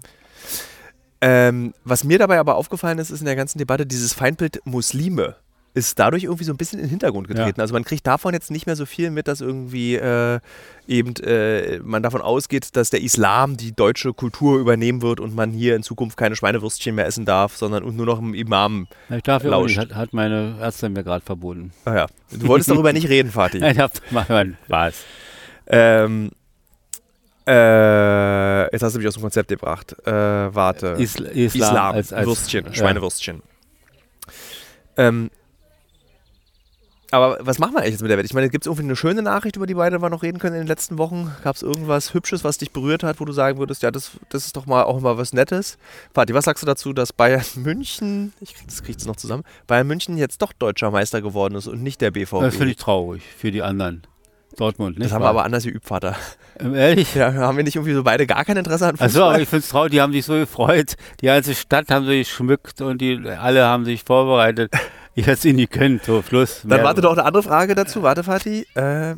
Ähm, was mir dabei aber aufgefallen ist, ist in der ganzen Debatte, dieses Feindbild Muslime ist dadurch irgendwie so ein bisschen in den Hintergrund getreten. Also man kriegt davon jetzt nicht mehr so viel mit, dass irgendwie äh, eben äh, man davon ausgeht, dass der Islam die deutsche Kultur übernehmen wird und man hier in Zukunft keine Schweinewürstchen mehr essen darf, sondern und nur noch im Imam. Ich darf ja Lauscht. nicht, hat, hat meine Ärztin mir gerade verboten. Ah ja. Du wolltest darüber nicht reden, Fatih. Ich hab mal Spaß. Ähm, äh, jetzt hast du mich aus dem Konzept gebracht. Äh, warte. Isl Islam, Islam, als, als Würstchen, ja. Schweinewürstchen. Ähm, aber was machen wir eigentlich jetzt mit der Welt? Ich meine, gibt es irgendwie eine schöne Nachricht, über die beide wir noch reden können in den letzten Wochen? Gab es irgendwas Hübsches, was dich berührt hat, wo du sagen würdest, ja, das, das ist doch mal auch mal was Nettes? Vati, was sagst du dazu, dass Bayern München, ich krieg das krieg's noch zusammen, Bayern München jetzt doch deutscher Meister geworden ist und nicht der BVB? Das finde ich traurig für die anderen. Dortmund, nicht das haben wir aber anders geübt, Vater. Ähm, Ehrlich? Ja, haben wir nicht irgendwie so beide gar kein Interesse an Fußball? Achso, aber ich finde es traurig, die haben sich so gefreut. Die ganze Stadt haben sich geschmückt und die alle haben sich vorbereitet. Ich hätte es ihnen nicht können, so Schluss. Dann warte doch eine andere Frage dazu. Warte, Fatih. Äh,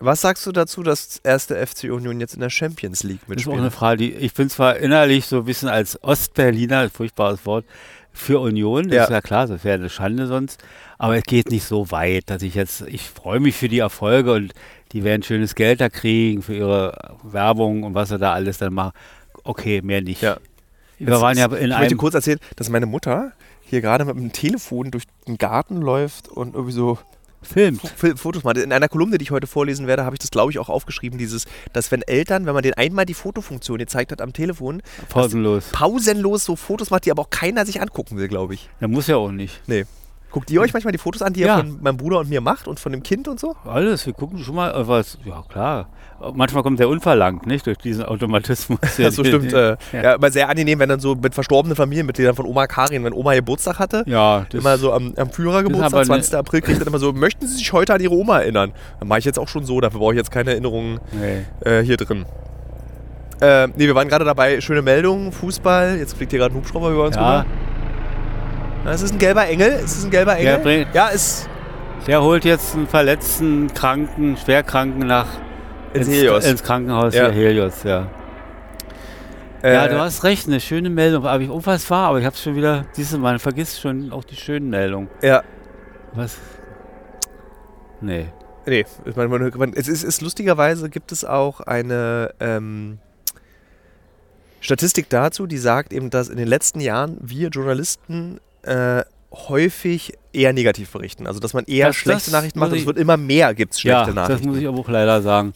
was sagst du dazu, dass erste FC Union jetzt in der Champions League Das ist auch eine mitspielt? Frage, die ich finde zwar innerlich so ein bisschen als Ostberliner, furchtbares Wort, für Union, das Ja. ist ja klar, das wäre eine Schande sonst, aber es geht nicht so weit, dass ich jetzt, ich freue mich für die Erfolge und die werden schönes Geld da kriegen für ihre Werbung und was sie da alles dann machen. Okay, mehr nicht. Ja. Wir waren ja ich in möchte einem, kurz erzählen, dass meine Mutter hier gerade mit dem Telefon durch den Garten läuft und irgendwie so Film. F- Fotos macht. In einer Kolumne, die ich heute vorlesen werde, habe ich das, glaube ich, auch aufgeschrieben, dieses, dass wenn Eltern, wenn man denen einmal die Fotofunktion gezeigt hat am Telefon, Pausenlos. pausenlos so Fotos macht, die aber auch keiner sich angucken will, glaube ich. Der muss ja auch nicht. Nee. Guckt ihr euch manchmal die Fotos an, die Ja. ihr von meinem Bruder und mir macht und von dem Kind und so? Alles, wir gucken schon mal, was, ja klar. Manchmal kommt der unverlangt, nicht? Durch diesen Automatismus. Ja, so stimmt. Äh, Ja. ja. immer sehr angenehm, wenn dann so mit verstorbenen Familienmitgliedern von Oma Karin, wenn Oma Geburtstag hatte, Ja, das, immer so am, am Führergeburtstag, aber ne- 20. April, kriegt dann immer so, möchten Sie sich heute an Ihre Oma erinnern? Dann mache ich jetzt auch schon so, dafür brauche ich jetzt keine Erinnerungen nee. äh, hier drin. Äh, nee, wir waren gerade dabei, schöne Meldung, Fußball, jetzt fliegt hier gerade ein Hubschrauber über uns Ja, rüber. Ja, Es ist ein gelber Engel, es ist ein gelber Der Engel. bringt- Ja, ist der holt jetzt einen verletzten, kranken, schwerkranken nach ins Helios. ins Krankenhaus Ja. Helios, ja. Äh, ja, du hast recht, eine schöne Meldung. Aber ich, war, aber ich habe schon wieder, du, man vergisst schon auch die schönen Meldungen. Ja, Was? Nee. Nee, ich meine, man, man, es ist, ist lustigerweise gibt es auch eine ähm, Statistik dazu, die sagt eben, dass in den letzten Jahren wir Journalisten äh, häufig eher negativ berichten. Also dass man eher Das- schlechte das Nachrichten macht und es wird immer mehr gibt es schlechte ja, das Nachrichten. muss ich aber auch leider sagen.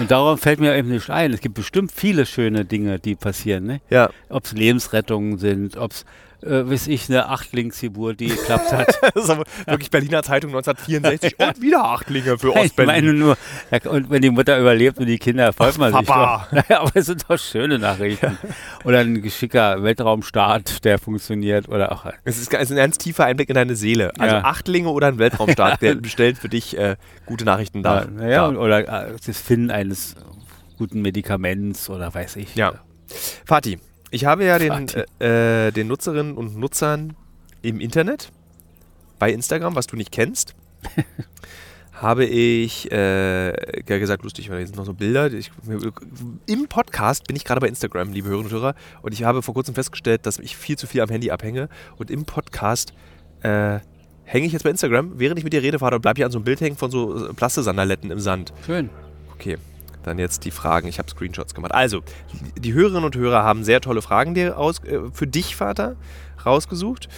Und darum fällt mir eben nicht ein. Es gibt bestimmt viele schöne Dinge, die passieren. Ne? ja, Ob es Lebensrettungen sind, ob es äh, weiß ich, eine Achtlingsgeburt, die geklappt hat. das ist aber wirklich Berliner Zeitung 1964 und wieder Achtlinge für Ich meine Ostberlin. nur, und wenn die Mutter überlebt und die Kinder, freut man sich Papa. doch. Naja, aber es sind doch schöne Nachrichten. Oder ein geschicker Weltraumstart, der funktioniert. Oder auch Es ist, ein ganz tiefer Einblick in deine Seele. Also Ja. Achtlinge oder ein Weltraumstaat, der stellt für dich äh, gute Nachrichten dar. Ja, naja, dar. oder äh, das Finden eines guten Medikaments oder weiß ich. Ja. Fatih, ich habe ja den, äh, äh, den Nutzerinnen und Nutzern im Internet, bei Instagram, was du nicht kennst, habe ich äh, ja gesagt, lustig, weil hier sind noch so Bilder. Ich, Im Podcast bin ich gerade bei Instagram, liebe Hörerinnen und Hörer, und ich habe vor kurzem festgestellt, dass ich viel zu viel am Handy abhänge. Und im Podcast äh, hänge ich jetzt bei Instagram, während ich mit dir rede, Vater, bleibe ich an so einem Bild hängen von so äh, Plastesandaletten im Sand. Schön. Okay, dann jetzt die Fragen. Ich habe Screenshots gemacht. Also, die Hörerinnen und Hörer haben sehr tolle Fragen dir aus, äh, für dich, Vater, rausgesucht.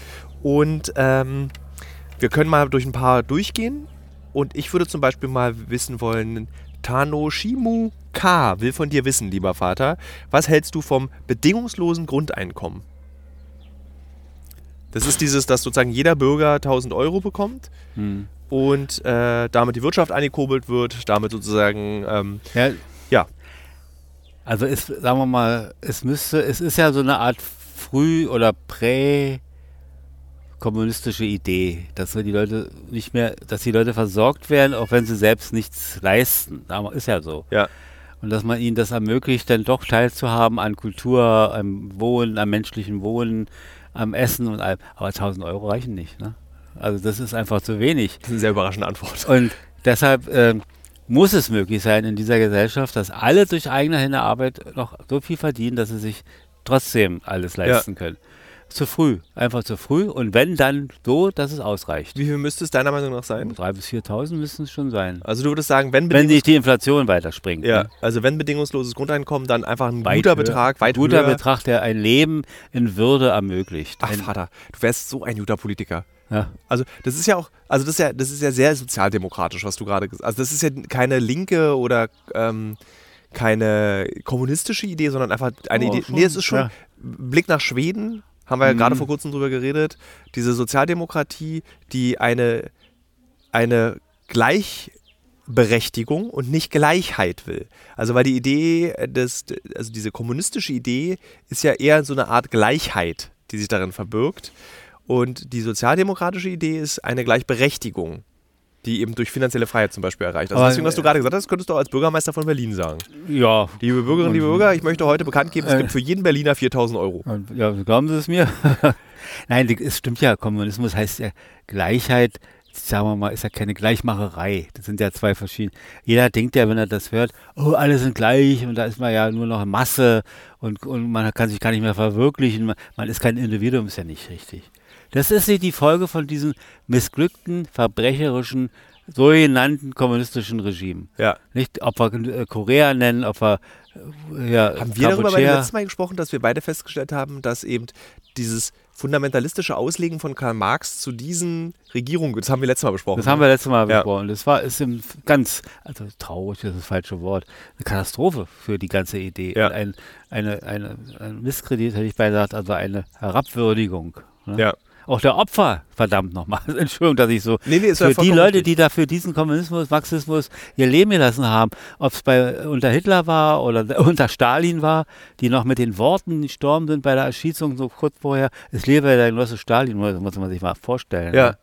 Und ähm, wir können mal durch ein paar durchgehen. Und ich würde zum Beispiel mal wissen wollen, Tanoshimu K. will von dir wissen, lieber Vater, was hältst du vom bedingungslosen Grundeinkommen? Das ist dieses, dass sozusagen jeder Bürger 1000 Euro bekommt Hm. Und äh, damit die Wirtschaft angekurbelt wird, damit sozusagen ähm, Ja, Ja. Also es, sagen wir mal, es müsste, es ist ja so eine Art früh- oder prä-kommunistische Idee, dass wir die Leute nicht mehr, dass die Leute versorgt werden, auch wenn sie selbst nichts leisten. Ist ja so. Ja. Und dass man ihnen das ermöglicht, dann doch teilzuhaben an Kultur, am Wohnen, am menschlichen Wohnen, am Essen und allem. Aber 1000 Euro reichen nicht. Ne? Also das ist einfach zu wenig. Das ist eine sehr überraschende Antwort. Und deshalb ähm, muss es möglich sein in dieser Gesellschaft, dass alle durch eigene Hände Arbeit noch so viel verdienen, dass sie sich trotzdem alles leisten können. Zu früh, einfach zu früh. Und wenn dann so, dass es ausreicht. Wie viel müsste es deiner Meinung nach sein? 3.000 bis 4.000 müssen es schon sein. Also du würdest sagen, wenn, Wenn nicht die Inflation weiterspringt. ja, ne? also wenn bedingungsloses Grundeinkommen, dann einfach ein Weit guter höher. Betrag, weit guter höher. Betrag, der ein Leben in Würde ermöglicht. Ach ein, Vater, du wärst so ein guter Politiker. Ja. Also das ist ja auch, also das ist ja, das ist ja sehr sozialdemokratisch, was du gerade gesagt hast. Also das ist ja keine linke oder ähm, keine kommunistische Idee, sondern einfach eine Oh, Idee. schon, Nee, es ist schon ja. Blick nach Schweden, haben wir ja Mhm. gerade vor kurzem drüber geredet. Diese Sozialdemokratie, die eine, eine Gleichberechtigung und nicht Gleichheit will. Also weil die Idee des, also diese kommunistische Idee ist ja eher so eine Art Gleichheit, die sich darin verbirgt. Und die sozialdemokratische Idee ist eine Gleichberechtigung, die eben durch finanzielle Freiheit zum Beispiel erreicht. Also deswegen, was du gerade gesagt hast, könntest du auch als Bürgermeister von Berlin sagen. ja. Liebe Bürgerinnen, liebe Bürger, ich möchte heute bekannt geben, es Äh. gibt für jeden Berliner 4000 Euro. Ja, glauben Sie es mir? Nein, es stimmt ja, Kommunismus heißt ja Gleichheit, sagen wir mal, ist ja keine Gleichmacherei. Das sind ja zwei verschiedene. Jeder denkt ja, wenn er das hört, oh, alle sind gleich und da ist man ja nur noch Masse und, und man kann sich gar nicht mehr verwirklichen. Man, man ist kein Individuum, ist ja nicht richtig. Das ist die Folge von diesem missglückten, verbrecherischen, sogenannten kommunistischen Regime. Ja. Nicht, ob wir äh, Korea nennen, ob wir äh, ja, Haben wir darüber beim Kampuchea- letzten Mal gesprochen, dass wir beide festgestellt haben, dass eben dieses fundamentalistische Auslegen von Karl Marx zu diesen Regierungen, das haben wir letztes Mal besprochen. Das haben wir letztes Mal Ja. besprochen. Das war ist im ganz, also traurig ist das falsche Wort, eine Katastrophe für die ganze Idee. Ja. Und Ein, eine, eine, ein Misskredit, hätte ich beinahe gesagt, also eine Herabwürdigung. Ne? Ja. Auch der Opfer, verdammt nochmal. Entschuldigung, dass ich so. Nee, nee, ist für die Leute, richtig. die dafür diesen Kommunismus, Marxismus ihr Leben gelassen haben, ob es bei unter Hitler war oder unter Stalin war, die noch mit den Worten gestorben sind bei der Erschießung so kurz vorher, es lebe der Genosse Stalin, muss man sich mal vorstellen. Ja,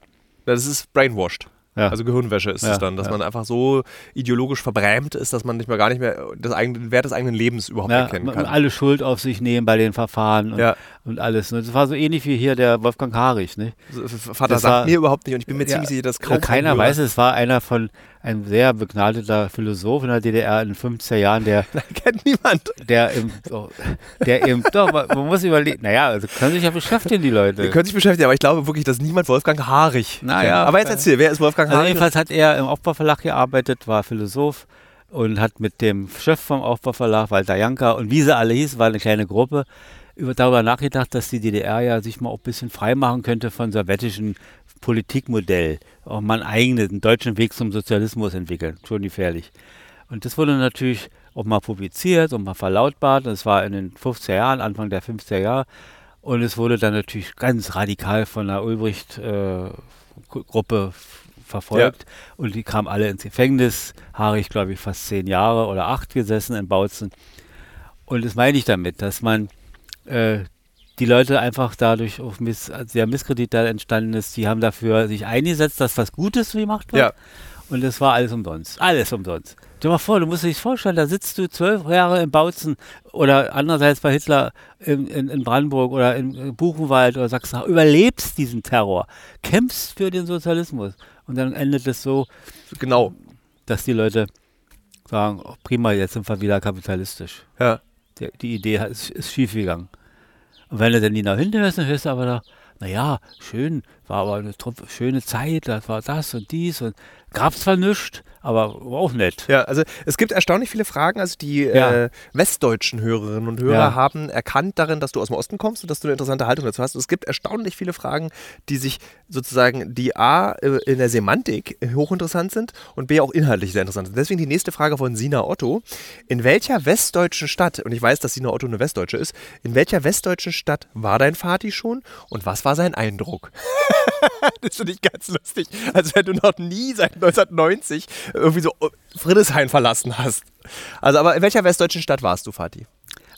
das ist brainwashed. Ja. Also Gehirnwäsche ist Ja, es dann, dass ja. man einfach so ideologisch verbrämt ist, dass man nicht mehr gar nicht mehr das eigene, den Wert des eigenen Lebens überhaupt erkennen man- kann. alle Schuld auf sich nehmen bei den Verfahren und, und alles. ne? Das war so ähnlich wie hier der Wolfgang Harich. Ne? Vater Das sagt war- mir überhaupt nicht und ich bin mir ziemlich sicher, dass kaum Keiner weiß es. Es war einer von ein sehr begnadeter Philosoph in der DDR in den 50er Jahren, der, kennt niemand. der im, so, der eben, doch, man, man muss überlegen, naja, also können sich ja beschäftigen, die Leute. Wir können sich beschäftigen, aber ich glaube wirklich, dass niemand Wolfgang Haarig Na kennt. ja, aber jetzt äh, erzähl, wer ist Wolfgang Also Haarig? jedenfalls hat er im Aufbauverlag gearbeitet, war Philosoph und hat mit dem Chef vom Aufbauverlag, Walter Janka und wie sie alle hieß, war eine kleine Gruppe, über, darüber nachgedacht, dass die DDR ja sich mal auch ein bisschen frei machen könnte von sowjetischem Politikmodell. Auch mal einen eigenen, einen deutschen Weg zum Sozialismus entwickeln. Schon gefährlich. Und das wurde natürlich auch mal publiziert und mal verlautbart. Das war in den 50er Jahren, Anfang der 50er Jahre. Und es wurde dann natürlich ganz radikal von der Ulbricht-Gruppe verfolgt. Und die kamen alle ins Gefängnis. Haarig, glaube ich, fast zehn Jahre oder acht gesessen in Bautzen. Und das meine ich damit, dass man äh, die Leute einfach dadurch auf Miss, als der Misskredit da entstanden ist, die haben dafür sich eingesetzt, dass was Gutes gemacht wird. Ja. Und das war alles umsonst. Alles umsonst. Stell dir mal vor, du musst dir das vorstellen, da sitzt du zwölf Jahre in Bautzen oder andererseits bei Hitler in, in, in Brandenburg oder in Buchenwald oder Sachsen, überlebst diesen Terror, kämpfst für den Sozialismus. Und dann endet es so, Genau. dass die Leute sagen, oh, prima, jetzt sind wir wieder kapitalistisch. Ja. Die, die Idee ist, ist schief gegangen. Und wenn du dann die nach hinten hörst, dann hörst du aber da, naja, schön, war aber eine schöne Zeit, das war das und dies und gab's zwar nichts, aber auch nett. Ja, also es gibt erstaunlich viele Fragen. Also die Ja. äh, westdeutschen Hörerinnen und Hörer Ja. haben erkannt darin, dass du aus dem Osten kommst und dass du eine interessante Haltung dazu hast. Und es gibt erstaunlich viele Fragen, die sich sozusagen, die A, äh, in der Semantik hochinteressant sind und B, auch inhaltlich sehr interessant sind. Deswegen die nächste Frage von Sina Otto. In welcher westdeutschen Stadt, und ich weiß, dass Sina Otto eine Westdeutsche ist, in welcher westdeutschen Stadt war dein Vati schon und was war sein Eindruck? das finde ich ganz lustig. Als wenn du noch nie seit 1990 irgendwie so äh, Friedrichshain verlassen hast. Also, aber in welcher westdeutschen Stadt warst du, Fatih?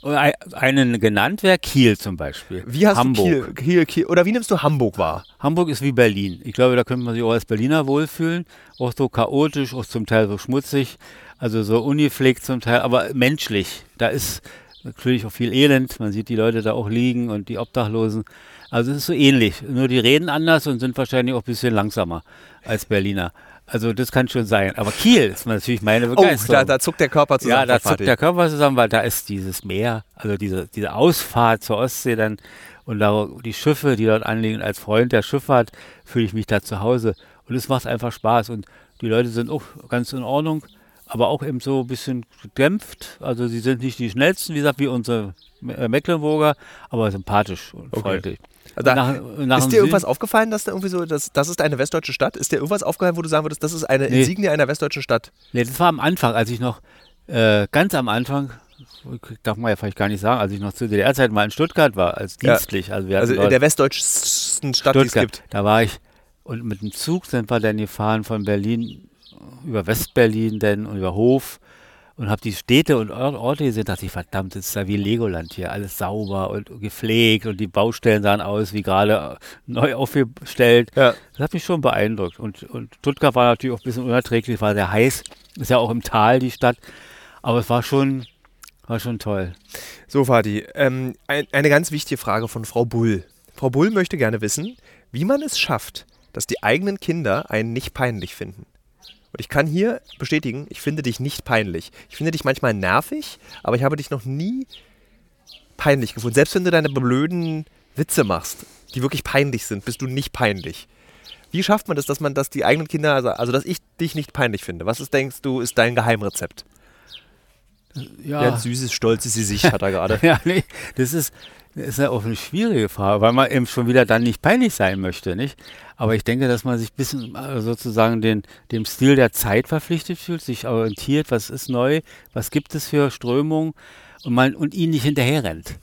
Ein- einen genannt wäre Kiel zum Beispiel. Wie hast Hamburg. du Kiel, Kiel, Kiel, oder wie nimmst du Hamburg wahr? Hamburg ist wie Berlin. Ich glaube, da könnte man sich auch als Berliner wohlfühlen. Auch so chaotisch, auch zum Teil so schmutzig, also so ungepflegt zum Teil, aber menschlich. Da ist natürlich auch viel Elend. Man sieht die Leute da auch liegen und die Obdachlosen. Also es ist so ähnlich. Nur die reden anders und sind wahrscheinlich auch ein bisschen langsamer als Berliner. Also das kann schon sein. Aber Kiel ist natürlich meine Oh, Begeisterung. da, da zuckt der Körper zusammen. Ja, da zuckt der Körper zusammen, weil da ist dieses Meer, also diese, diese Ausfahrt zur Ostsee dann und da die Schiffe, die dort anliegen. Als Freund der Schifffahrt fühle ich mich da zu Hause und es macht einfach Spaß und die Leute sind auch ganz in Ordnung, aber auch eben so ein bisschen gedämpft. Also sie sind nicht die schnellsten, wie gesagt, wie unsere äh, Mecklenburger, aber sympathisch und Okay. freundlich. Da, Nach- nach ist dir irgendwas Süden- aufgefallen, dass da irgendwie so, das, das ist eine westdeutsche Stadt? Ist dir irgendwas aufgefallen, wo du sagen würdest, das ist eine Nee. Insignie einer westdeutschen Stadt? Nee, das war am Anfang, als ich noch, äh, ganz am Anfang, darf man ja vielleicht gar nicht sagen, als ich noch zu DDR-Zeit mal in Stuttgart war, als Ja. dienstlich. Also, wir Also hatten in der westdeutschsten Stadt, die es Stuttgart, gibt. da war ich, und mit dem Zug sind wir dann gefahren von Berlin über Westberlin dann und über Hof und habe die Städte und Or- Orte gesehen, dachte ich, verdammt, das ist ja wie Legoland hier, alles sauber und gepflegt und die Baustellen sahen aus wie gerade äh, neu aufgestellt. Ja. Das hat mich schon beeindruckt. Und, und Stuttgart war natürlich auch ein bisschen unerträglich, war sehr heiß. Ist ja auch im Tal die Stadt. Aber es war schon, war schon toll. So, Fadi, ähm, ein, eine ganz wichtige Frage von Frau Bull. Frau Bull möchte gerne wissen, wie man es schafft, dass die eigenen Kinder einen nicht peinlich finden. Und ich kann hier bestätigen, ich finde dich nicht peinlich. Ich finde dich manchmal nervig, aber ich habe dich noch nie peinlich gefunden. Selbst wenn du deine blöden Witze machst, die wirklich peinlich sind, bist du nicht peinlich. Wie schafft man das, dass man, dass die eigenen Kinder, also, also dass ich dich nicht peinlich finde? Was ist, denkst du, ist dein Geheimrezept? Ja, Ja, süßes, stolzes Gesicht hat er gerade. ja nee, das ist, das ist ja auch eine schwierige Frage, weil man eben schon wieder dann nicht peinlich sein möchte, nicht? Aber ich denke, dass man sich ein bisschen äh, sozusagen den, dem Stil der Zeit verpflichtet fühlt, sich orientiert, was ist neu, was gibt es für Strömungen und man und ihnen nicht hinterher rennt.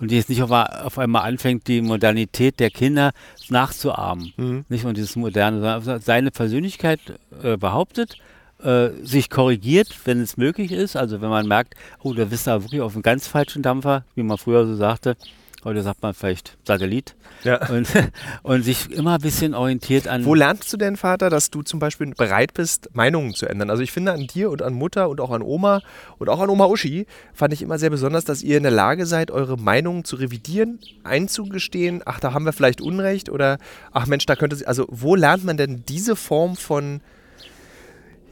Und jetzt nicht auf, auf einmal anfängt, die Modernität der Kinder nachzuahmen. Mhm. Nicht und dieses Moderne, sondern seine Persönlichkeit äh, behauptet, äh, sich korrigiert, wenn es möglich ist. Also wenn man merkt, oh, da bist du da wirklich auf einem ganz falschen Dampfer, wie man früher so sagte. Heute sagt man vielleicht Satellit. Ja. Und, und sich immer ein bisschen orientiert an. Wo lernst du denn, Vater, dass du zum Beispiel bereit bist, Meinungen zu ändern? Also ich finde an dir und an Mutter und auch an Oma und auch an Oma Uschi fand ich immer sehr besonders, dass ihr in der Lage seid, eure Meinungen zu revidieren, einzugestehen, ach, da haben wir vielleicht Unrecht oder ach Mensch, da könnte sie, also wo lernt man denn diese Form von,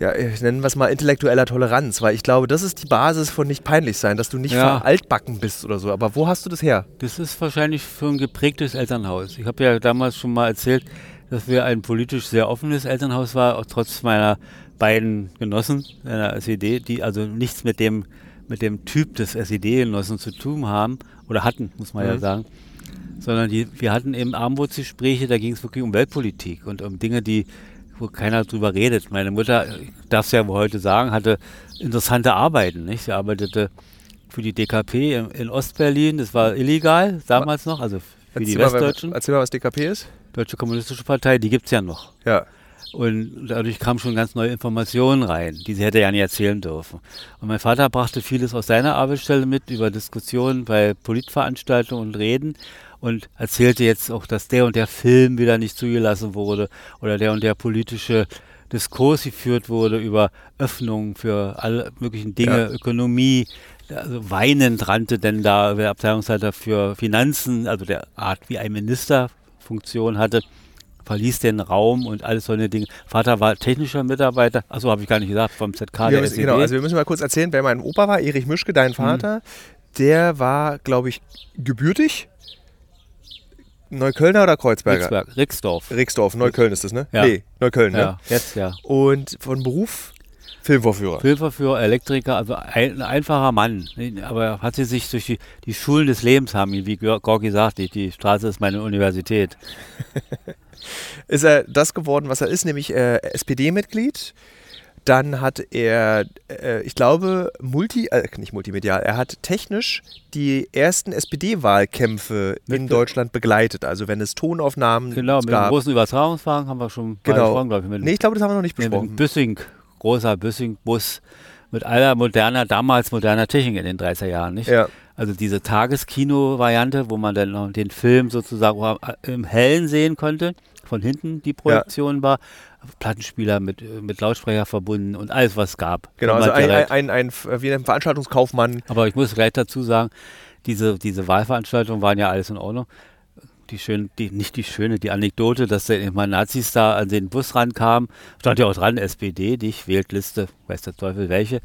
ja, ich nennen wir es mal intellektueller Toleranz, weil ich glaube, das ist die Basis von nicht peinlich sein, dass du nicht Ja. altbacken bist oder so. Aber wo hast du das her? Das ist wahrscheinlich für ein geprägtes Elternhaus. Ich habe ja damals schon mal erzählt, dass wir ein politisch sehr offenes Elternhaus war, auch trotz meiner beiden Genossen einer SED, die also nichts mit dem, mit dem Typ des SED-Genossen zu tun haben oder hatten, muss man ja Mhm. sagen. Sondern die, wir hatten eben Armutsgespräche, da ging es wirklich um Weltpolitik und um Dinge, die wo keiner drüber redet. Meine Mutter, ich darf es ja heute sagen, hatte interessante Arbeiten. Nicht? Sie arbeitete für die DKP in, in Ostberlin, das war illegal damals noch, also die Erzähl mal, Westdeutschen. erzähl mal, was DKP ist. Deutsche Kommunistische Partei, die gibt es ja noch. Ja. Und dadurch kamen schon ganz neue Informationen rein, die sie hätte ja nicht erzählen dürfen. Und mein Vater brachte vieles aus seiner Arbeitsstelle mit über Diskussionen bei Politveranstaltungen und Reden und erzählte jetzt auch, dass der und der Film wieder nicht zugelassen wurde oder der und der politische Diskurs geführt wurde über Öffnungen für alle möglichen Dinge, Ja. Ökonomie. Also weinend rannte denn da der Abteilungsleiter für Finanzen, also der Art wie ein Minister Funktion hatte, verließ den Raum und alles so eine Dinge. Vater war technischer Mitarbeiter, achso, habe ich gar nicht gesagt, vom ZK wir der müssen, SED. genau, also wir müssen mal kurz erzählen, wer mein Opa war, Erich Mischke, dein Vater, der war, glaube ich, gebürtig. Neuköllner oder Kreuzberger? Rixberg, Rixdorf. Rixdorf, Neukölln ist das, ne? Ja. Nee, Neukölln, ne? Ja, jetzt ja. Und von Beruf Filmvorführer. Filmverführer, Elektriker, also ein, ein einfacher Mann. Aber er hat sie sich durch die, die Schulen des Lebens haben, wie Gorki sagt, die, die Straße ist meine Universität. ist er das geworden, was er ist, nämlich äh, SPD-Mitglied. Dann hat er, äh, ich glaube, multi, äh, nicht multimedial, er hat technisch die ersten SPD-Wahlkämpfe in Deutschland begleitet. Also wenn es Tonaufnahmen Genau, mit dem gab. großen Übertragungswagen haben wir schon Genau. gesprochen, glaube ich. Mit, Nee, ich glaube, das haben wir noch nicht nee, mit dem besprochen. Büssing, großer Büssing-Bus mit aller moderner, damals moderner Technik in den 30er Jahren, nicht? Ja, Also diese Tageskino-Variante, wo man dann noch den Film sozusagen auch im Hellen sehen konnte, von hinten die Projektion war, Plattenspieler mit, äh, mit Lautsprecher verbunden und alles, was es gab. genau. Also ein, ein, ein, ein, wie ein Veranstaltungskaufmann. Aber ich muss gleich dazu sagen, diese, diese Wahlveranstaltungen waren ja alles in Ordnung. Die schön, die, nicht die schöne, die Anekdote, dass dann immer Nazis da an den Bus rankamen, stand ja auch dran, SPD, dich, wählt Liste, weiß der Teufel welche.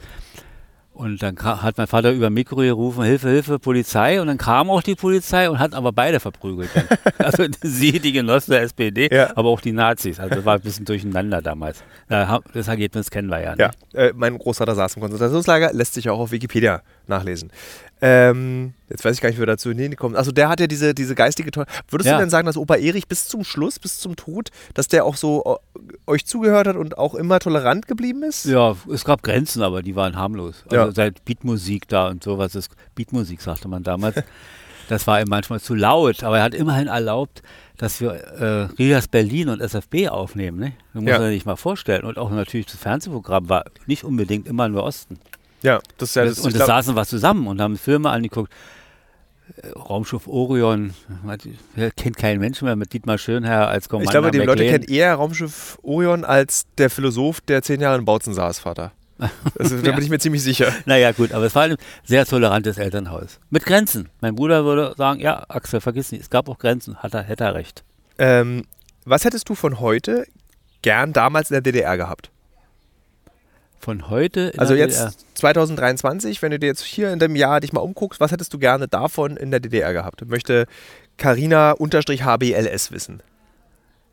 Und dann hat mein Vater über Mikro gerufen, Hilfe, Hilfe, Polizei. Und dann kam auch die Polizei und hat aber beide verprügelt. Also sie, die Genossen der SPD, Ja. aber auch die Nazis. Also das war ein bisschen durcheinander damals. Das Ergebnis kennen wir ja. Ne? Ja, äh, mein Großvater saß im Konzentrationslager, lässt sich auch auf Wikipedia nachlesen. Ähm, jetzt weiß ich gar nicht, wie wir dazu hinkommen. Also der hat ja diese, diese geistige Toll. Würdest Ja. du denn sagen, dass Opa Erich bis zum Schluss, bis zum Tod, dass der auch so äh, euch zugehört hat und auch immer tolerant geblieben ist? Ja, es gab Grenzen, aber die waren harmlos. Also Ja. seit Beatmusik da und sowas ist Beatmusik, sagte man damals. das war ihm manchmal zu laut, aber er hat immerhin erlaubt, dass wir äh, Rias Berlin und SFB aufnehmen. Ne? Du musst Ja. dir nicht mal vorstellen. Und auch natürlich das Fernsehprogramm war nicht unbedingt immer nur Osten. Ja, das ist ja das. und ich da saßen wir zusammen und haben Filme angeguckt. Äh, Raumschiff Orion, kennt kein Mensch mehr mit Dietmar Schönherr als ich Commander glaube, die Leute McLean. kennen eher Raumschiff Orion als der Philosoph, der zehn Jahre in Bautzen saß, Vater. Also, da Ja. bin ich mir ziemlich sicher. Naja, gut, aber es war ein sehr tolerantes Elternhaus. Mit Grenzen. Mein Bruder würde sagen, ja, Axel, vergiss nicht, es gab auch Grenzen. Hat er, hätte er recht. Ähm, was hättest du von heute gern damals in der DDR gehabt? Von heute in Also jetzt DDR. 2023, wenn du dir jetzt hier in dem Jahr dich mal umguckst, was hättest du gerne davon in der DDR gehabt? Möchte Carina unterstrich HBLS wissen.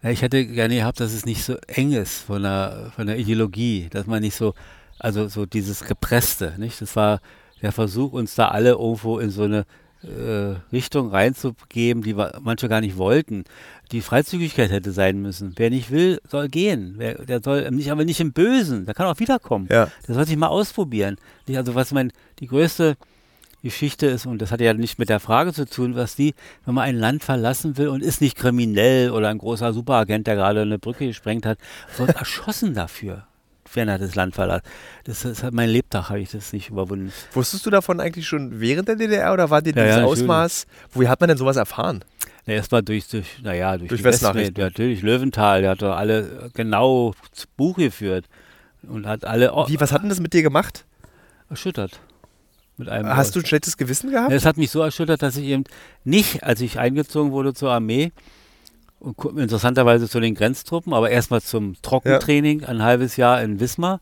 Ja, ich hätte gerne gehabt, dass es nicht so eng ist von der, von der Ideologie, dass man nicht so, also so dieses Gepresste, nicht? Das war der Versuch, uns da alle irgendwo in so eine äh, Richtung reinzugeben, die manche gar nicht wollten. Die Freizügigkeit hätte sein müssen. Wer nicht will, soll gehen. Wer, der soll nicht, aber nicht im Bösen. Der kann auch wiederkommen. Ja. Das sollte ich mal ausprobieren. Nicht, also was mein, die größte Geschichte ist, und das hat ja nicht mit der Frage zu tun, was die, wenn man ein Land verlassen will und ist nicht kriminell oder ein großer Superagent, der gerade eine Brücke gesprengt hat, wird erschossen dafür, wenn er das Land verlässt. Das, hat mein Lebtag, habe ich das nicht überwunden. Wusstest du davon eigentlich schon während der DDR oder war dir Ja, dieses ja, Ausmaß? Woher hat man denn sowas erfahren? Ja, Erstmal durch, durch, naja, durch, Durch Westnachrichten. Westmedien, natürlich, Löwenthal, der hat doch alle genau zu Buch geführt und hat alle oh, Wie, was hat denn das mit dir gemacht? erschüttert. Hast du ein schlechtes Gewissen gehabt? Ja, Es hat mich so erschüttert, dass ich eben nicht, als ich eingezogen wurde zur Armee, und interessanterweise zu den Grenztruppen, aber erstmal zum Trockentraining, ein halbes Jahr in Wismar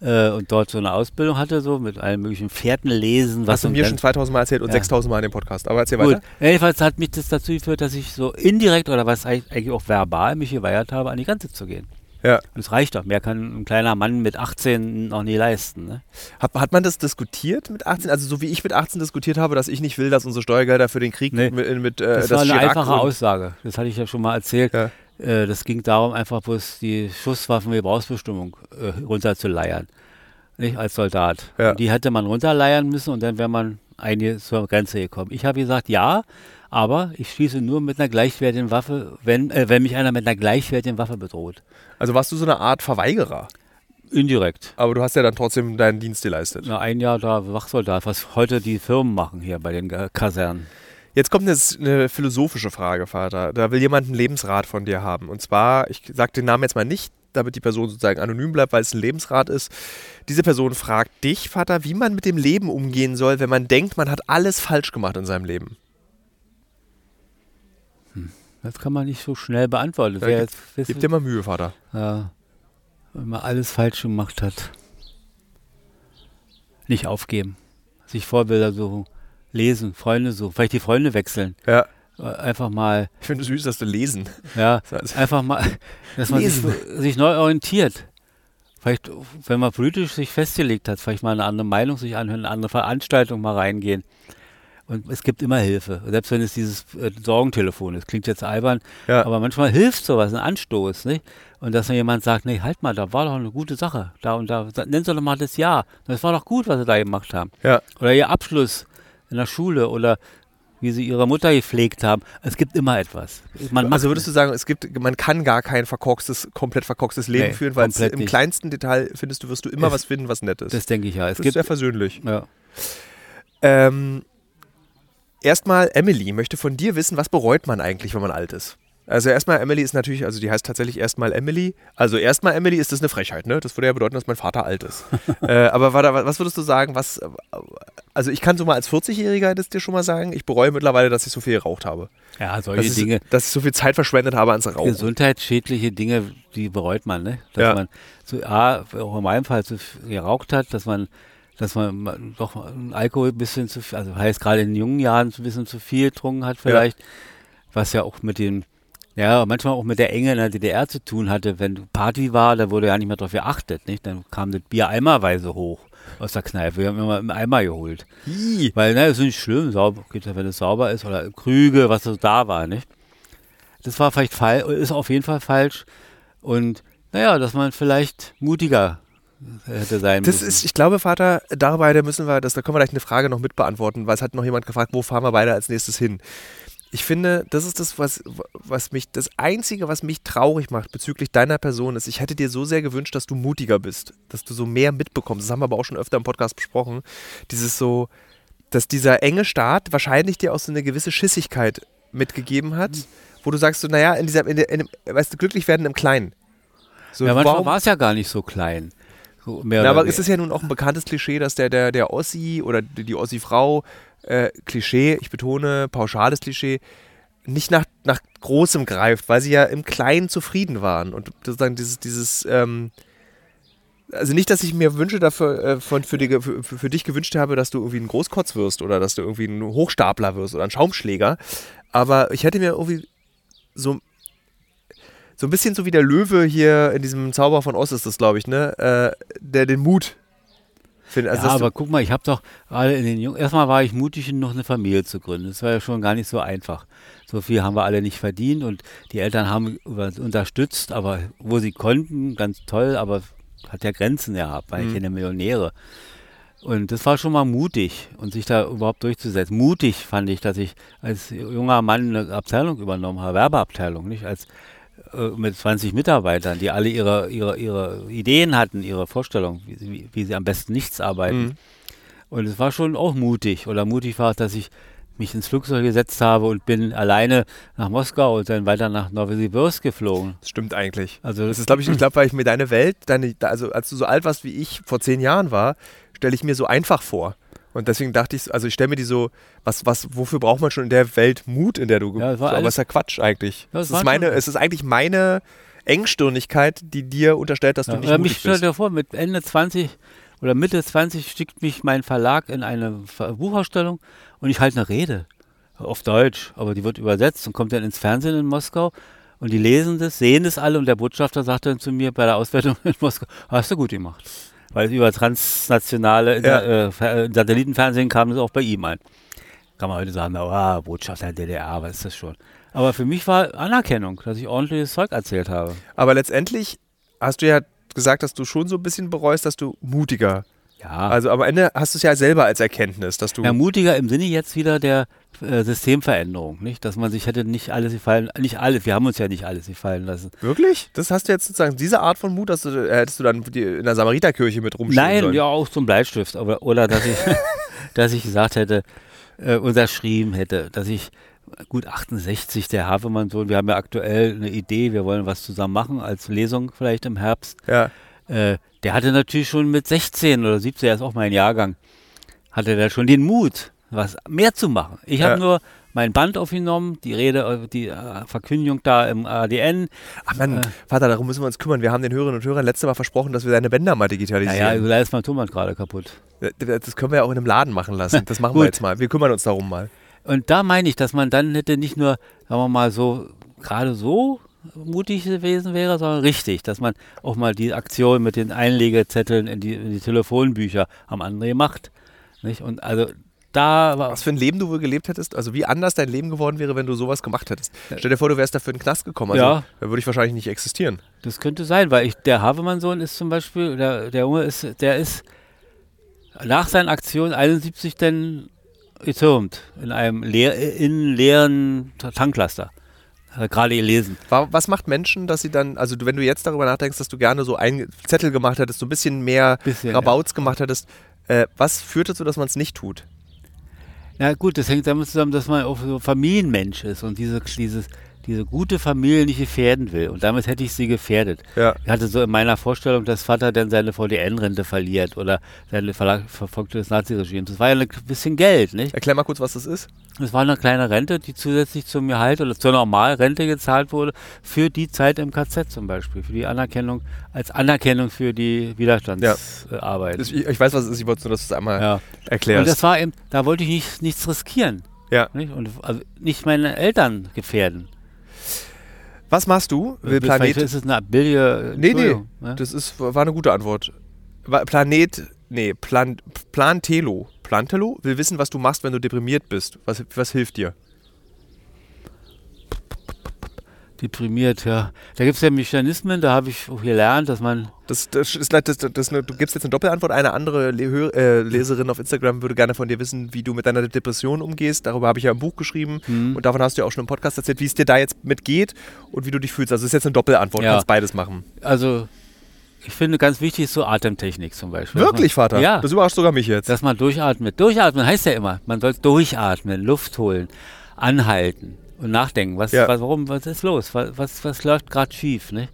äh, und dort so eine Ausbildung hatte, so mit allen möglichen Fährten lesen, was Hast du mir schon Grenz- 2000 Mal erzählt und Ja. 6000 Mal in dem Podcast. Aber erzähl Gut, weiter. jedenfalls hat mich das dazu geführt, dass ich so indirekt oder was eigentlich eigentlich auch verbal mich geweigert habe, an die Grenze zu gehen. Ja. Und es reicht doch, mehr kann ein kleiner Mann mit 18 noch nie leisten. Ne? Hat, hat man das diskutiert mit 18? Also so wie ich mit 18 diskutiert habe, dass ich nicht will, dass unsere Steuergelder für den Krieg Nee. mit, mit äh, Das war eine Chirac einfache Aussage. Das hatte ich ja schon mal erzählt. Ja. Äh, das ging darum, einfach bloß die Schusswaffengebrauchsbestimmung äh, runterzuleiern. Nicht als Soldat. Ja. Die hätte man runterleiern müssen und dann wäre man einige zur Grenze gekommen. Ich habe gesagt, ja, aber ich schieße nur mit einer gleichwertigen Waffe, wenn, äh, wenn mich einer mit einer gleichwertigen Waffe bedroht. Also warst du so eine Art Verweigerer? Indirekt. Aber du hast ja dann trotzdem deinen Dienst geleistet. Na, ein Jahr da Wachsoldat, was heute die Firmen machen hier bei den Kasernen. Jetzt kommt eine, eine philosophische Frage, Vater. Da will jemand einen Lebensrat von dir haben. Und zwar, ich sage den Namen jetzt mal nicht, damit die Person sozusagen anonym bleibt, weil es ein Lebensrat ist. Diese Person fragt dich, Vater, wie man mit dem Leben umgehen soll, wenn man denkt, man hat alles falsch gemacht in seinem Leben. Das kann man nicht so schnell beantworten. Ja, Wer jetzt dir mal Mühe, Vater. Ja, wenn man alles falsch gemacht hat. Nicht aufgeben. Sich Vorbilder suchen. Lesen, Freunde suchen. Vielleicht die Freunde wechseln. Ja. Äh, Einfach mal, Ich finde es süß, dass du lesen. ja, einfach mal, dass man sich, sich neu orientiert. Vielleicht, wenn man politisch sich festgelegt hat, vielleicht mal eine andere Meinung sich anhören, eine andere Veranstaltung mal reingehen. Und es gibt immer Hilfe. Selbst wenn es dieses äh, Sorgentelefon ist. Klingt jetzt albern, Ja. aber manchmal hilft sowas, ein Anstoß, nicht? Und dass dann jemand sagt, nee, halt mal, da war doch eine gute Sache. Da und da, nennt doch mal das Jahr. Das war doch gut, was sie da gemacht haben. Ja. Oder ihr Abschluss in der Schule oder wie sie ihre Mutter gepflegt haben. Es gibt immer etwas. Also würdest du sagen, es gibt, man kann gar kein verkorkstes, komplett verkorkstes Leben Nee, führen, weil im nicht. kleinsten Detail findest du, wirst du immer Es- was finden, was nett ist. das denke ich ja. Es das ist gibt sehr versöhnlich. ja. Ähm, erstmal, Emily möchte von dir wissen, was bereut man eigentlich, wenn man alt ist? Also erstmal, Emily ist natürlich, also die heißt tatsächlich erstmal Emily. Also erstmal Emily ist das eine Frechheit, ne? Das würde ja bedeuten, dass mein Vater alt ist. äh, aber was würdest du sagen, was, also ich kann so mal als 40-Jähriger das dir schon mal sagen, ich bereue mittlerweile, dass ich so viel geraucht habe. ja, solche Dass, Dinge. ich, dass ich so viel Zeit verschwendet habe ans Rauchen. Gesundheitsschädliche Dinge, die bereut man, ne? Dass Ja. man so, A, auch in meinem Fall viel geraucht hat, dass man, dass man ma- doch Alkohol ein bisschen zu viel, also heißt gerade in den jungen Jahren ein bisschen zu viel getrunken hat vielleicht, was ja auch mit dem, ja, manchmal auch mit der Enge in der DDR zu tun hatte. Wenn Party war, da wurde ja nicht mehr darauf geachtet, nicht? Dann kam das Bier eimerweise hoch aus der Kneipe. Wir haben immer im Eimer geholt. Ih. Weil, ne, es ist nicht schlimm, sauber, ja, wenn es sauber ist, oder Krüge, was so da war, nicht? Das war vielleicht falsch, ist auf jeden Fall falsch. Und naja, dass man vielleicht mutiger hätte sein Das müssen. ist, ich glaube, Vater, da beide müssen wir, das, da können wir gleich eine Frage noch mit beantworten, weil es hat noch jemand gefragt, wo fahren wir beide als nächstes hin? Ich finde, das ist das, was, was mich, das Einzige, was mich traurig macht bezüglich deiner Person, ist, ich hätte dir so sehr gewünscht, dass du mutiger bist, dass du so mehr mitbekommst. Das haben wir aber auch schon öfter im Podcast besprochen. Dieses so, dass dieser enge Staat wahrscheinlich dir auch so eine gewisse Schissigkeit mitgegeben hat, wo du sagst, so, naja, in dieser, in in weißt du, glücklich werden im Kleinen. So, ja, manchmal war es ja gar nicht so klein. Mehr na, aber es we- ist ja nun auch ein bekanntes Klischee, dass der, der, der Ossi oder die, die Ossi-Frau, äh, Klischee, ich betone, pauschales Klischee, nicht nach, nach Großem greift, weil sie ja im Kleinen zufrieden waren. Und sozusagen dieses, dieses ähm, also nicht, dass ich mir Wünsche dafür äh, von, für, die, für, für dich gewünscht habe, dass du irgendwie ein Großkotz wirst oder dass du irgendwie ein Hochstapler wirst oder ein Schaumschläger. Aber ich hätte mir irgendwie so, so ein bisschen so wie der Löwe hier in diesem Zauber von Oz ist das, glaube ich, ne? Äh, der den Mut findet. Also ja, aber guck mal, ich habe doch gerade in den Jungen, erstmal war ich mutig, noch eine Familie zu gründen. Das war ja schon gar nicht so einfach. So viel haben wir alle nicht verdient und die Eltern haben über- unterstützt, aber wo sie konnten, ganz toll, aber hat ja Grenzen gehabt, weil Mhm. ich keine Millionäre. Und das war schon mal mutig und sich da überhaupt durchzusetzen. Mutig fand ich, dass ich als junger Mann eine Abteilung übernommen habe, Werbeabteilung, nicht als mit 20 Mitarbeitern, die alle ihre, ihre, ihre Ideen hatten, ihre Vorstellungen, wie, sie- wie, sie am besten nichts arbeiten. Mhm. Und es war schon auch mutig. Oder mutig war es, dass ich mich ins Flugzeug gesetzt habe und bin alleine nach Moskau und dann weiter nach Novosibirsk geflogen. Das stimmt eigentlich. Also Das ist, glaube ich, ich glaube, weil ich mir deine Welt, deine, also als du so alt warst wie ich vor zehn Jahren war, stelle ich mir so einfach vor. Und deswegen dachte ich, also ich stelle mir die so, was, was, wofür braucht man schon in der Welt Mut, in der du Ja, so, aber alles- ist ja Quatsch eigentlich. War ist meine, es ist eigentlich meine Engstirnigkeit, die dir unterstellt, dass Ja, du nicht mich mutig stell bist. dir vor, mit Ende 20 oder Mitte 20 schickt mich mein Verlag in eine Buchausstellung und ich halte eine Rede auf Deutsch, aber die wird übersetzt und kommt dann ins Fernsehen in Moskau und die lesen das, sehen das alle und der Botschafter sagt dann zu mir bei der Auswertung in Moskau, hast du gut gemacht. Weil es über transnationale Ja. äh, äh, Satellitenfernsehen kam das auch bei ihm an. Kann man heute sagen, ah, Botschafter der DDR, was ist das schon? Aber für mich war Anerkennung, dass ich ordentliches Zeug erzählt habe. Aber letztendlich hast du ja gesagt, dass du schon so ein bisschen bereust, dass du mutiger Ja. Also am Ende hast du es ja selber als Erkenntnis, dass du. Ja, mutiger im Sinne jetzt wieder der äh, Systemveränderung, nicht? Dass man sich hätte nicht alles gefallen, nicht alles, wir haben uns ja nicht alles gefallen lassen. Wirklich? Das hast du jetzt sozusagen, diese Art von Mut, dass du, äh, hättest du dann in der Samariterkirche mit rumstehen Nein, sollen? ja auch zum Bleistift, aber, oder dass ich, dass ich gesagt hätte, äh, unterschrieben hätte, dass ich gut 68, der Havemann-Sohn, wir haben ja aktuell eine Idee, wir wollen was zusammen machen, als Lesung vielleicht im Herbst. Ja. Äh, der hatte natürlich schon mit 16 oder 17, er ist auch mein Jahrgang, hatte der schon den Mut, was mehr zu machen. Ich habe Ja. nur mein Band aufgenommen, die Rede, äh, die äh, Verkündigung da im ADN. Ach Mann, Äh. Vater, darum müssen wir uns kümmern. Wir haben den Hörerinnen und Hörern letztes Mal versprochen, dass wir deine Bänder mal Naja, digitalisieren. da ist mein Thomas gerade kaputt. das können wir ja auch in einem Laden machen lassen. Das machen wir jetzt mal. Wir kümmern uns darum mal. Und da meine ich, dass man dann hätte nicht nur, sagen wir mal, so gerade so mutig gewesen wäre, sondern richtig, dass man auch mal die Aktion mit den Einlegezetteln in die, in die Telefonbücher am André macht. Nicht? Und also da war Was für ein Leben du wohl gelebt hättest, also wie anders dein Leben geworden wäre, wenn du sowas gemacht hättest. Stell dir vor, du wärst dafür in den Knast gekommen. Also, Ja. Da würde ich wahrscheinlich nicht existieren. Das könnte sein, weil ich, der Havemann-Sohn ist zum Beispiel, der, der Junge ist, der ist nach seinen Aktionen 71 dann getürmt in einem leer, in leeren Tanklaster. Er gerade gelesen. Wa- Was macht Menschen, dass sie dann, also wenn du jetzt darüber nachdenkst, dass du gerne so einen Zettel gemacht hättest, so ein bisschen mehr Bisschen, Rabauts gemacht hättest, äh, was führt dazu, dass man es nicht tut? Ja gut, das hängt damit zusammen, dass man auch so Familienmensch ist und diese, dieses, diese gute Familie nicht gefährden will. Und damit hätte ich sie gefährdet. Ja. Ich hatte so in meiner Vorstellung, dass Vater dann seine VDN-Rente verliert oder seine Verla- Verfolgte des Naziregimes. Das war ja ein bisschen Geld, nicht? Erklär mal kurz, was das ist. Das war eine kleine Rente, die zusätzlich zum Gehalt oder zur Normalrente gezahlt wurde für die Zeit im KZ zum Beispiel, für die Anerkennung, als Anerkennung für die Widerstandsarbeit. Das, ich, ich weiß, was es ist, ich wollte nur, dass du es einmal Ja. Und erklärst. das war eben, da wollte ich nicht, nichts riskieren. ja. Nicht? Und also nicht meine Eltern gefährden. Was machst du? Will Vielleicht Planet. ist es eine billige. Nee, nee, ne? das ist, war eine gute Antwort. Planet, nee, Plan, Plantelo. Plantelo will wissen, was du machst, wenn du deprimiert bist. Was, was hilft dir? Deprimiert, ja. Da gibt es ja Mechanismen, da habe ich auch gelernt, dass man. Das, das ist, das, das, das, du gibst jetzt eine Doppelantwort. Eine andere Le äh, Leserin auf Instagram würde gerne von dir wissen, wie du mit deiner Depression umgehst. Darüber habe ich ja ein Buch geschrieben Hm. und davon hast du ja auch schon im Podcast erzählt, wie es dir da jetzt mitgeht und wie du dich fühlst. Also es ist jetzt eine Doppelantwort, Ja. kannst beides machen. Also, ich finde ganz wichtig ist so Atemtechnik zum Beispiel. Wirklich, Vater? Ja. Das überrascht sogar mich jetzt. Dass man durchatmet. Durchatmen heißt ja immer, man soll durchatmen, Luft holen, anhalten und nachdenken. Was, Ja. was, warum, was ist los? Was, was, was läuft gerade schief? Ne?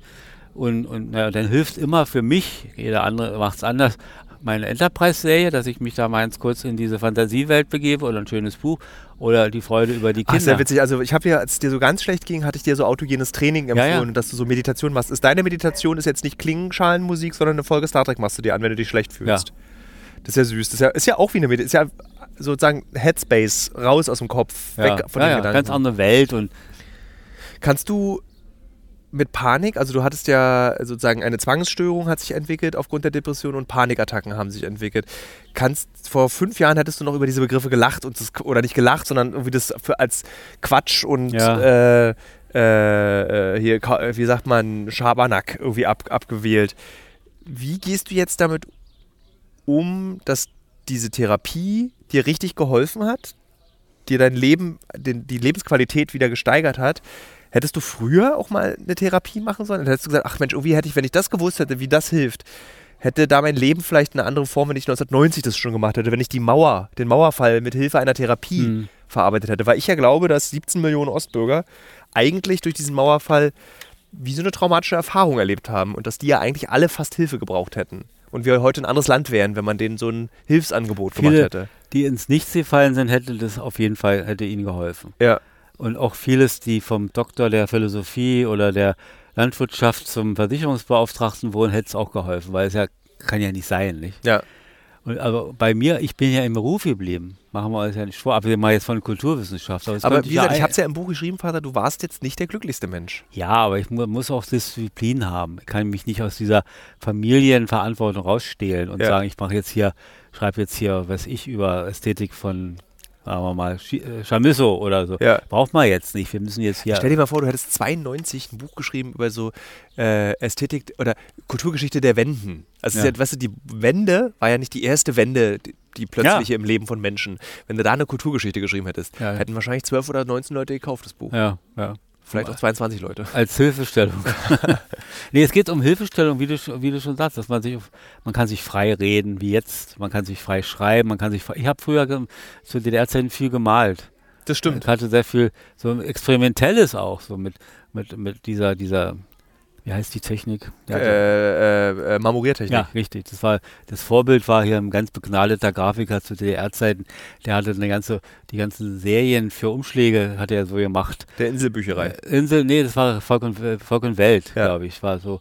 Und, und naja, dann hilft immer für mich, jeder andere macht es anders, meine Enterprise-Serie, dass ich mich da meins kurz in diese Fantasiewelt begebe oder ein schönes Buch oder die Freude über die Ach, Kinder. sehr witzig. Also ich habe ja, als es dir so ganz schlecht ging, hatte ich dir so autogenes Training empfohlen, Ja, ja. dass du so Meditation machst. Ist deine Meditation ist jetzt nicht Klingenschalenmusik, sondern eine Folge Star Trek machst du dir an, wenn du dich schlecht fühlst. Das ist ja süß. Das ist ja, ist ja auch wie eine Meditation. Ist ja sozusagen Headspace, raus aus dem Kopf, ja, weg von ja, den ja, Gedanken. ganz andere Welt und Kannst du mit Panik, also du hattest ja sozusagen eine Zwangsstörung hat sich entwickelt aufgrund der Depression und Panikattacken haben sich entwickelt. Kannst vor fünf Jahren hättest du noch über diese Begriffe gelacht und das, oder nicht gelacht, sondern irgendwie das für, als Quatsch und Ja. äh, äh, hier, wie sagt man, Schabernack irgendwie ab, abgewählt. Wie gehst du jetzt damit um, dass diese Therapie dir richtig geholfen hat, dir dein Leben, den, die Lebensqualität wieder gesteigert hat? Hättest du früher auch mal eine Therapie machen sollen? Dann hättest du gesagt, ach Mensch, irgendwie hätte ich, wenn ich das gewusst hätte, wie das hilft, hätte da mein Leben vielleicht eine andere Form, wenn ich 1990 das schon gemacht hätte, wenn ich die Mauer, den Mauerfall mit Hilfe einer Therapie Hm. verarbeitet hätte. Weil ich ja glaube, dass 17 Millionen Ostbürger eigentlich durch diesen Mauerfall wie so eine traumatische Erfahrung erlebt haben und dass die ja eigentlich alle fast Hilfe gebraucht hätten. Und wir heute ein anderes Land wären, wenn man denen so ein Hilfsangebot gemacht viele, hätte. die ins Nichts gefallen sind, hätte das auf jeden Fall, hätte ihnen geholfen. Ja. Und auch vieles, die vom Doktor der Philosophie oder der Landwirtschaft zum Versicherungsbeauftragten wurden, hätte es auch geholfen, weil es ja kann ja nicht sein, nicht? Ja. Und aber bei mir, ich bin ja im Beruf geblieben. Machen wir uns ja nicht vor, abgesehen mal jetzt von Kulturwissenschaft. Aber könnte wie gesagt, ich habe es ja im Buch geschrieben, Vater, du warst jetzt nicht der glücklichste Mensch. Ja, aber ich mu muss auch Disziplin haben. Ich kann mich nicht aus dieser Familienverantwortung rausstehlen und Ja. sagen, ich mache jetzt hier, schreibe jetzt hier, was ich über Ästhetik von sagen wir mal, äh, Chamisso oder so. Ja. Braucht man jetzt nicht. Wir müssen jetzt hier. Stell dir mal vor, du hättest 92 ein Buch geschrieben über so äh, Ästhetik oder Kulturgeschichte der Wenden. Also, Ja. ja, weißt du, die Wende war ja nicht die erste Wende, die, die plötzliche im Leben von Menschen. Wenn du da eine Kulturgeschichte geschrieben hättest, hätten wahrscheinlich 12 oder 19 Leute gekauft, das Buch. Ja, ja. Vielleicht auch 22 Leute. Als Hilfestellung. nee, es geht um Hilfestellung, wie du, wie du schon sagst, dass man sich, man kann sich frei reden, wie jetzt, man kann sich frei schreiben, man kann sich frei, ich habe früher zu DDR-Zeiten viel gemalt. Das Ich hatte sehr viel so Experimentelles auch, so mit, mit, mit dieser, dieser, wie heißt die Technik? Ja, Äh, äh, äh, Marmoriertechnik. ja, richtig. Das war das Vorbild war hier ein ganz begnadeter Grafiker zu DDR-Zeiten. Der hatte eine ganze, die ganzen Serien für Umschläge hat er so gemacht. Der Inselbücherei. Äh, Insel, nee, das war Volk und, Volk und Welt, Ja. glaube ich, war so.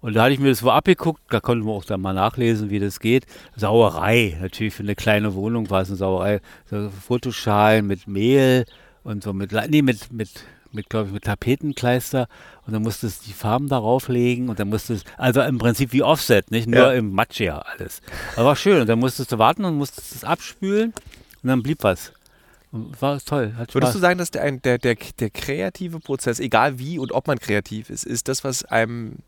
Und da hatte ich mir das so abgeguckt, da konnte man auch dann mal nachlesen, wie das geht. Sauerei, natürlich für eine kleine Wohnung war es eine Sauerei. So Fotoschalen mit Mehl und so mit, nee, mit, mit, mit glaube ich, mit Tapetenkleister. Und dann musstest du die Farben darauf legen und dann musstest, also im Prinzip wie Offset, nicht nur Ja. im Matschia alles. Aber war schön und dann musstest du warten und musstest es abspülen und dann blieb was. Und war toll, Würdest du sagen, dass der, der, der, der kreative Prozess, egal wie und ob man kreativ ist, ist das, was einem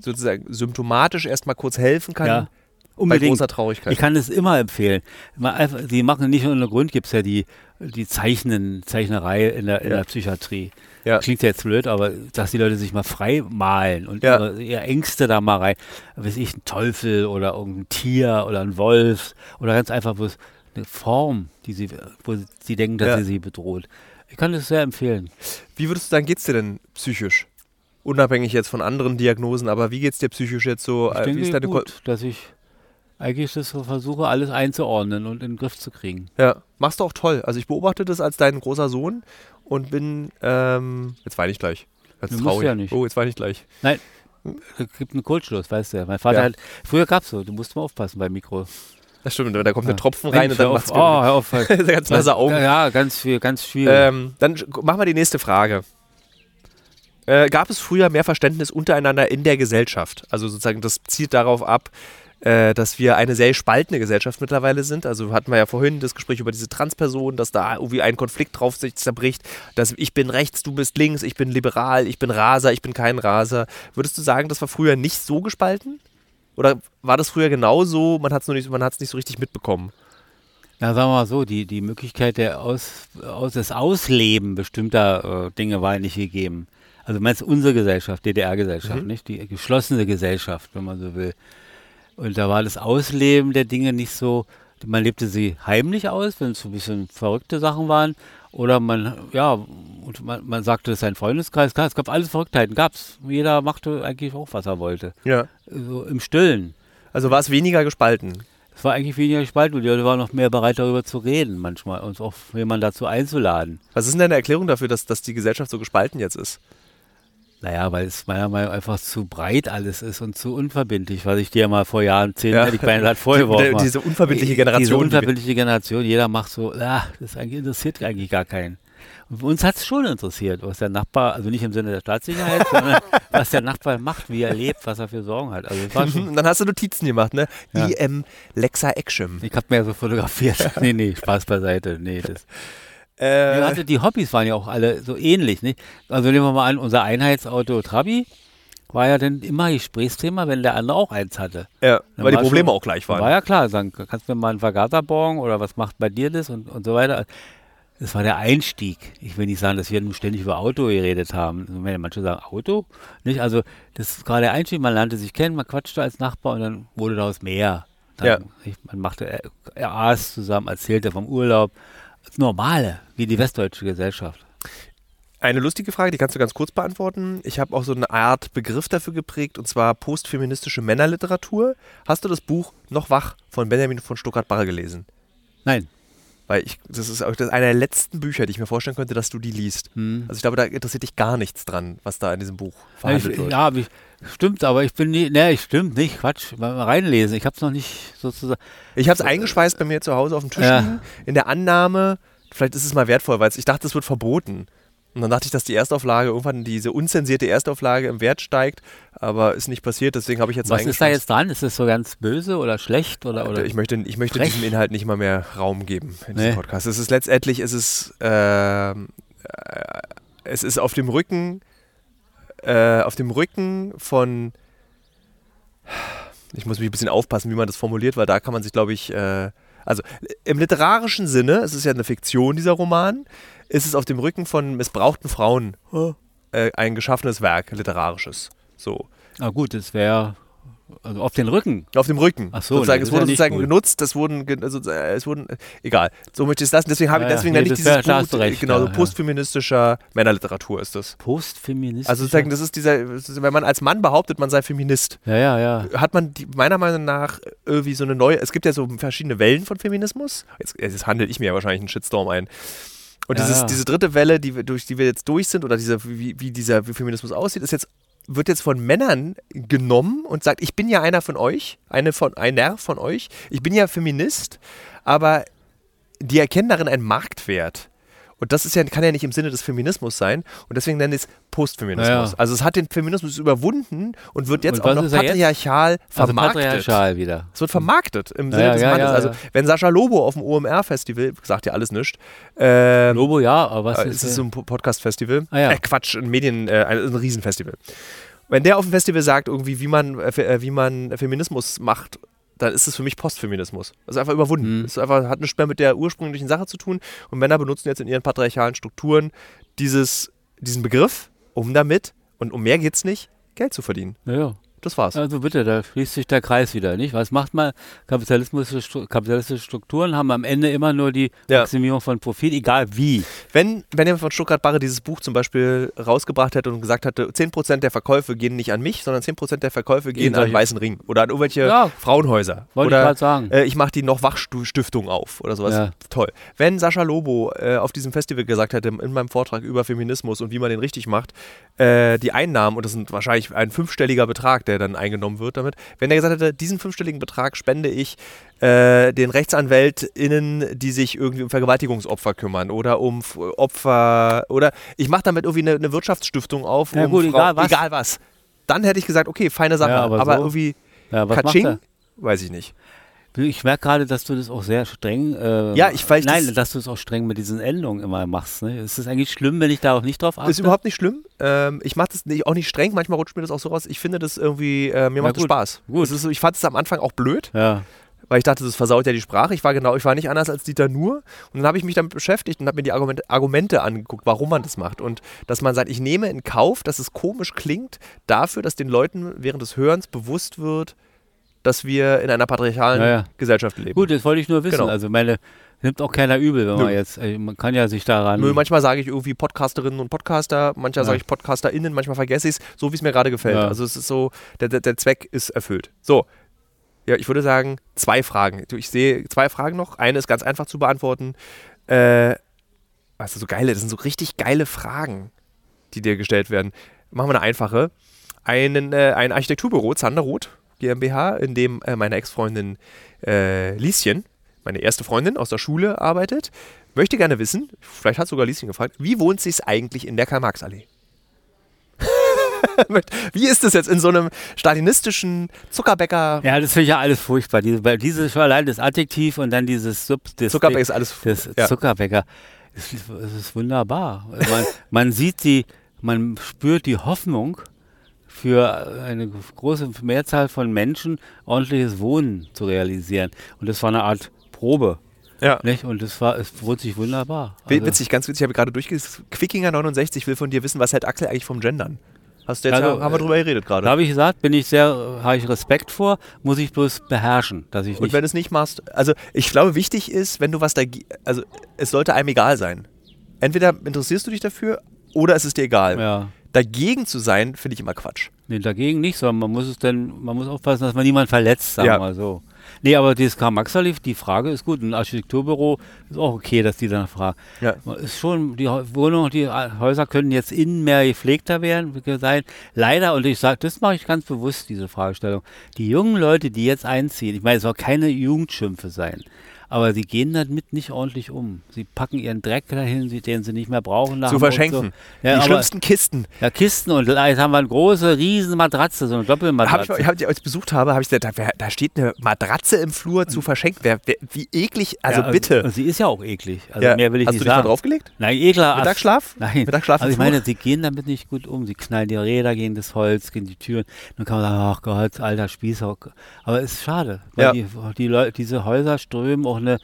sozusagen symptomatisch erstmal kurz helfen kann Ja, bei unbedingt. großer Traurigkeit? Ich kann es immer empfehlen. Die machen nicht ohne Grund, gibt es ja die, die Zeichnen, Zeichnerei in der, in Ja. der Psychiatrie. Ja. Klingt jetzt blöd, aber dass die Leute sich mal frei malen und Ja. ihre, ihre Ängste da mal rein, weiß ich, ein Teufel oder irgendein Tier oder ein Wolf oder ganz einfach bloß eine Form, die sie, wo sie denken, dass Ja. sie sie bedroht. Ich kann das sehr empfehlen. Wie würdest du sagen, geht's dir denn psychisch? Unabhängig jetzt von anderen Diagnosen, aber wie geht's dir psychisch jetzt so? Ich Äh, wie denke ist deine gut, dass ich eigentlich das so versuche, alles einzuordnen und in den Griff zu kriegen. Ja, machst du auch toll. Also ich beobachte das als dein großer Sohn und bin, ähm, jetzt weine ich gleich. Du musst traurig. ja nicht. Oh, jetzt weine ich gleich. Es gibt einen Kurzschluss, weißt du. Mein Vater Ja. hat, früher gab es so, du musst mal aufpassen beim Mikro. Das stimmt, da kommt Ja. ein Tropfen rein und hör dann macht's Oh, hör auf. ganz nasse Augen. Ja, ganz viel, ganz schwierig. Ähm, dann machen wir die nächste Frage. Äh, gab es früher mehr Verständnis untereinander in der Gesellschaft? Also sozusagen, das zielt darauf ab, äh, dass wir eine sehr spaltende Gesellschaft mittlerweile sind. Also hatten wir ja vorhin das Gespräch über diese Transpersonen, dass da irgendwie ein Konflikt drauf sich zerbricht, dass ich bin rechts, du bist links, ich bin liberal, ich bin Raser, ich bin kein Raser. Würdest du sagen, das war früher nicht so gespalten? Oder war das früher genauso, man hat es nicht, man nicht so richtig mitbekommen? Na, sagen wir mal so, die, die Möglichkeit der Aus, aus, des Ausleben bestimmter äh, Dinge war nicht gegeben. Also meinst unsere Gesellschaft, DDR-Gesellschaft, Mhm. nicht? Die geschlossene Gesellschaft, wenn man so will. Und da war das Ausleben der Dinge nicht so, man lebte sie heimlich aus, wenn es so ein bisschen verrückte Sachen waren. Oder man, ja, und man, man sagte, das ist ein Freundeskreis. Klar, es gab alles Verrücktheiten, gab's. Jeder machte eigentlich auch, was er wollte. Ja. So im Stillen. Also war es weniger gespalten. Es war eigentlich weniger gespalten und die Leute waren noch mehr bereit, darüber zu reden manchmal und auch jemanden dazu einzuladen. Was ist denn deine Erklärung dafür, dass, dass die Gesellschaft so gespalten jetzt ist? Naja, weil es meiner Meinung nach einfach zu breit alles ist und zu unverbindlich, was ich dir ja mal vor Jahren, zehn, Ja. ich beinahe gerade vorgeworfen. Diese unverbindliche Diese Generation. unverbindliche Generation, jeder macht so, ah, das interessiert eigentlich gar keinen. Und uns hat es schon interessiert, was der Nachbar, also nicht im Sinne der Staatssicherheit, sondern was der Nachbar macht, wie er lebt, was er für Sorgen hat. Also Und dann hast du Notizen gemacht, ne? Ja. IM Lexa Action. ich habe mir so fotografiert. nee, nee, Spaß beiseite. Nee, das, Äh, Ja, also die Hobbys waren ja auch alle so ähnlich. Nicht? Also nehmen wir mal an, unser Einheitsauto Trabi war ja dann immer Gesprächsthema, wenn der andere auch eins hatte. ja, Dann weil die war Probleme schon- auch gleich War waren. ja klar, sagen, kannst du mir mal einen Vergaser borgen oder was macht bei dir das und, und so weiter. Das war der Einstieg. Ich will nicht sagen, dass wir nun ständig über Auto geredet haben. Wenn Manche sagen Auto, nicht? Also das war der Einstieg, man lernte sich kennen, man quatschte als Nachbar und dann wurde daraus mehr. Dann, Ja. nicht? Man machte, er, er aß zusammen, erzählte vom Urlaub. Normale, wie die westdeutsche Gesellschaft. Eine lustige Frage, die kannst du ganz kurz beantworten. Ich habe auch so eine Art Begriff dafür geprägt, und zwar postfeministische Männerliteratur. Hast du das Buch Noch wach von Benjamin von Stuttgart-Barre gelesen? Nein. Weil ich, das ist auch das einer der letzten Bücher, die ich mir vorstellen könnte, dass du die liest. Hm. Also ich glaube, da interessiert dich gar nichts dran, was da in diesem Buch verhandelt ich, wird. ja, ich, stimmt, aber ich bin nie, ne, ich stimmt nicht, Quatsch, mal, reinlesen. Ich habe es noch nicht sozusagen. Ich habe es eingeschweißt bei mir zu Hause auf dem Tisch Ja. liegen, in der Annahme, vielleicht ist es mal wertvoll, weil ich dachte, es wird verboten. Und dann dachte ich, dass die Erstauflage irgendwann diese unzensierte Erstauflage im Wert steigt, aber ist nicht passiert, deswegen habe ich jetzt Was ist da jetzt dran? Ist das so ganz böse oder schlecht? Oder, oder ich möchte, ich möchte frech? diesem Inhalt nicht mal mehr Raum geben in Nee. diesem Podcast. Es ist letztendlich, es ist, ähm, äh, es ist auf dem Rücken, äh, auf dem Rücken von, ich muss mich ein bisschen aufpassen, wie man das formuliert, weil da kann man sich, glaube ich, äh, also im literarischen Sinne, es ist ja eine Fiktion, dieser Roman, ist es auf dem Rücken von missbrauchten Frauen äh, ein geschaffenes Werk, literarisches. So. Ah gut, das wäre also auf den Rücken. Auf dem Rücken. Ach so, sozusagen, das es ja wurde nicht sozusagen gut. genutzt, das wurden, also, äh, es wurden, egal. So möchte ich es lassen. Deswegen habe ich, Ja, ja. deswegen Nee, wär- dieses Buch, recht, genau, so ja, ja. postfeministischer Männerliteratur ist das. Postfeminist. Also sozusagen, das ist dieser, wenn man als Mann behauptet, man sei Feminist, Ja, ja, ja. hat man die, meiner Meinung nach irgendwie so eine neue, es gibt ja so verschiedene Wellen von Feminismus. Jetzt, jetzt handle ich mir ja wahrscheinlich einen Shitstorm ein. Und Ja, dieses, ja. diese dritte Welle, die wir, durch die wir jetzt durch sind, oder diese, wie, wie dieser Feminismus aussieht, ist jetzt, wird jetzt von Männern genommen und sagt, ich bin ja einer von euch, eine von, einer von euch, ich bin ja Feminist, aber die erkennen darin einen Marktwert. Und das ist ja, kann ja nicht im Sinne des Feminismus sein. Und deswegen nennen sie es Postfeminismus. Ja, ja. Also es hat den Feminismus überwunden und wird jetzt Und auch noch er jetzt? patriarchal Also vermarktet. patriarchal wieder. Es wird vermarktet im Ja, Sinne des Mannes. also wenn Sascha Lobo auf dem OMR-Festival, sagt ja alles nichts, ähm, Lobo, ja, aber was äh, ist es ist äh, so ein Po- Podcast-Festival. Ah, äh, Quatsch, ein Medien, äh, ein, Riesenfestival. Wenn der auf dem Festival sagt, irgendwie, wie man, äh, äh, wie man Feminismus macht, dann ist es für mich Postfeminismus. Das ist einfach überwunden. Mhm. Das ist einfach, hat nichts mehr mit der ursprünglichen Sache zu tun. Und Männer benutzen jetzt in ihren patriarchalen Strukturen dieses, diesen Begriff, um damit, und um mehr geht's nicht, Geld zu verdienen. ja, ja. Das war's. Also bitte, da schließt sich der Kreis wieder, nicht? Was macht man? Kapitalistische, kapitalistische Strukturen haben am Ende immer nur die Ja. Maximierung von Profit, egal wie. Wenn Benjamin von Stuttgart-Barre dieses Buch zum Beispiel rausgebracht hätte und gesagt hätte, 10% der Verkäufe gehen nicht an mich, sondern 10% der Verkäufe gehen an solche- Weißen Ring oder an irgendwelche Ja. Frauenhäuser. Wollte ich oder gerade sagen. äh, ich mache die noch Wachstiftung auf oder sowas. Ja. Toll. Wenn Sascha Lobo äh, auf diesem Festival gesagt hätte, in meinem Vortrag über Feminismus und wie man den richtig macht, äh, die Einnahmen, und das sind wahrscheinlich ein fünfstelliger Betrag, der dann eingenommen wird damit, wenn er gesagt hätte, diesen fünfstelligen Betrag spende ich äh, den RechtsanwältInnen, die sich irgendwie um Vergewaltigungsopfer kümmern oder um Opfer oder ich mache damit irgendwie eine, eine Wirtschaftsstiftung auf. Ja um gut, Frau- egal was. Egal was. Dann hätte ich gesagt, okay, feine Sache. Ja, aber aber so- irgendwie Ja, er? weiß ich nicht. Ich merke gerade, dass du das auch sehr streng. Äh, Ja, ich- ich Nein, das- dass du es auch streng mit diesen Endungen immer machst. Ne? Ist es eigentlich schlimm, wenn ich darauf nicht drauf achte? Ist überhaupt nicht schlimm. Ähm, ich mache das nicht, auch nicht streng. Manchmal rutscht mir das auch so raus. Ich finde das irgendwie, äh, mir Ja, macht das gut. Spaß. Gut. Es ist ich fand es am Anfang auch blöd, ja. weil ich dachte, das versaut ja die Sprache. Ich war genau, ich war nicht anders als Dieter Nur. Und dann habe ich mich damit beschäftigt und habe mir die Argumente, Argumente angeguckt, warum man das macht. Und dass man sagt, ich nehme in Kauf, dass es komisch klingt, dafür, dass den Leuten während des Hörens bewusst wird, dass wir in einer patriarchalen Ja, ja. Gesellschaft leben. Gut, das wollte ich nur wissen. Genau. Also meine, nimmt auch keiner übel, wenn man Nö. jetzt, äh, man kann ja sich daran. Nö, manchmal sage ich irgendwie Podcasterinnen und Podcaster, manchmal Ja. sage ich PodcasterInnen, manchmal vergesse ich es, so wie es mir gerade gefällt. Also es ist so, der, der, der Zweck ist erfüllt. So, ja, ich würde sagen, zwei Fragen. Ich sehe zwei Fragen noch. Eine ist ganz einfach zu beantworten. Äh, was ist so geile, das sind so richtig geile Fragen, die dir gestellt werden. Machen wir eine einfache. Einen, äh, ein Architekturbüro, Zanderroth GmbH, in dem äh, meine Ex-Freundin äh, Lieschen, meine erste Freundin aus der Schule, arbeitet, möchte gerne wissen, vielleicht hat sogar Lieschen gefragt, wie wohnt sie es eigentlich in der Karl-Marx-Allee? wie ist es jetzt in so einem stalinistischen Zuckerbäcker? ja, das finde ich ja alles furchtbar. Diese, weil dieses allein das Adjektiv und dann dieses Sub, das, Zuckerbäcker ist alles. das ja. Zuckerbäcker. Es ist, ist wunderbar. Man, man sieht die, man spürt die Hoffnung für eine große Mehrzahl von Menschen ordentliches Wohnen zu realisieren. Und das war eine Art Probe. ja. Nicht? Und das war, es wurde sich wunderbar. Also- Witzig, ganz witzig, ich habe gerade durchges. Quickinger 69 will von dir wissen, was hält Axel eigentlich vom Gendern? Hast du jetzt, Also, haben wir drüber geredet Da gerade. habe ich gesagt, bin ich sehr, habe ich Respekt vor, muss ich bloß beherrschen, dass ich Und nicht. wenn du es nicht machst, also ich glaube, wichtig ist, wenn du was da, also es sollte einem egal sein. Entweder interessierst du dich dafür oder es ist dir egal. ja. Dagegen zu sein, finde ich immer Quatsch. Nee, dagegen nicht, sondern man muss es dann, man muss aufpassen, dass man niemanden verletzt, sagen Ja. wir mal so. Nee, aber dieses Karl Max die Frage ist gut. Ein Architekturbüro ist auch okay, dass die danach fragen. Ja. Ist schon, die Wohnungen, die Häuser können jetzt innen mehr gepflegter werden, sein. Leider, und ich sage, das mache ich ganz bewusst, diese Fragestellung. Die jungen Leute, die jetzt einziehen, ich meine, es soll keine Jugendschimpfe sein, aber sie gehen damit nicht ordentlich um. Sie packen ihren Dreck dahin, sie- den sie nicht mehr brauchen. Zu verschenken. Ja, die schlimmsten Kisten. ja, Kisten und jetzt haben wir eine große, riesen Matratze, so eine Hab ich, Doppelmatratze. mal- hab ich, als ich besucht habe, habe ich gesagt, da, da steht eine Matratze im Flur zu verschenken. Wer, wer, wie eklig, also ja, bitte. Und sie ist ja auch eklig. Also Ja, mehr will ich Hast nicht du dich mal sagen. draufgelegt? Nein, ekler. Mittagsschlaf? Nein. Mittagsschlaf Also ich meine, sie gehen damit nicht gut um. Sie knallen die Räder gegen das Holz, gegen die Türen. Dann kann man sagen, ach Gott, alter Spießer. Aber es ist schade, weil die, die Leu diese Häuser strömen auch eine,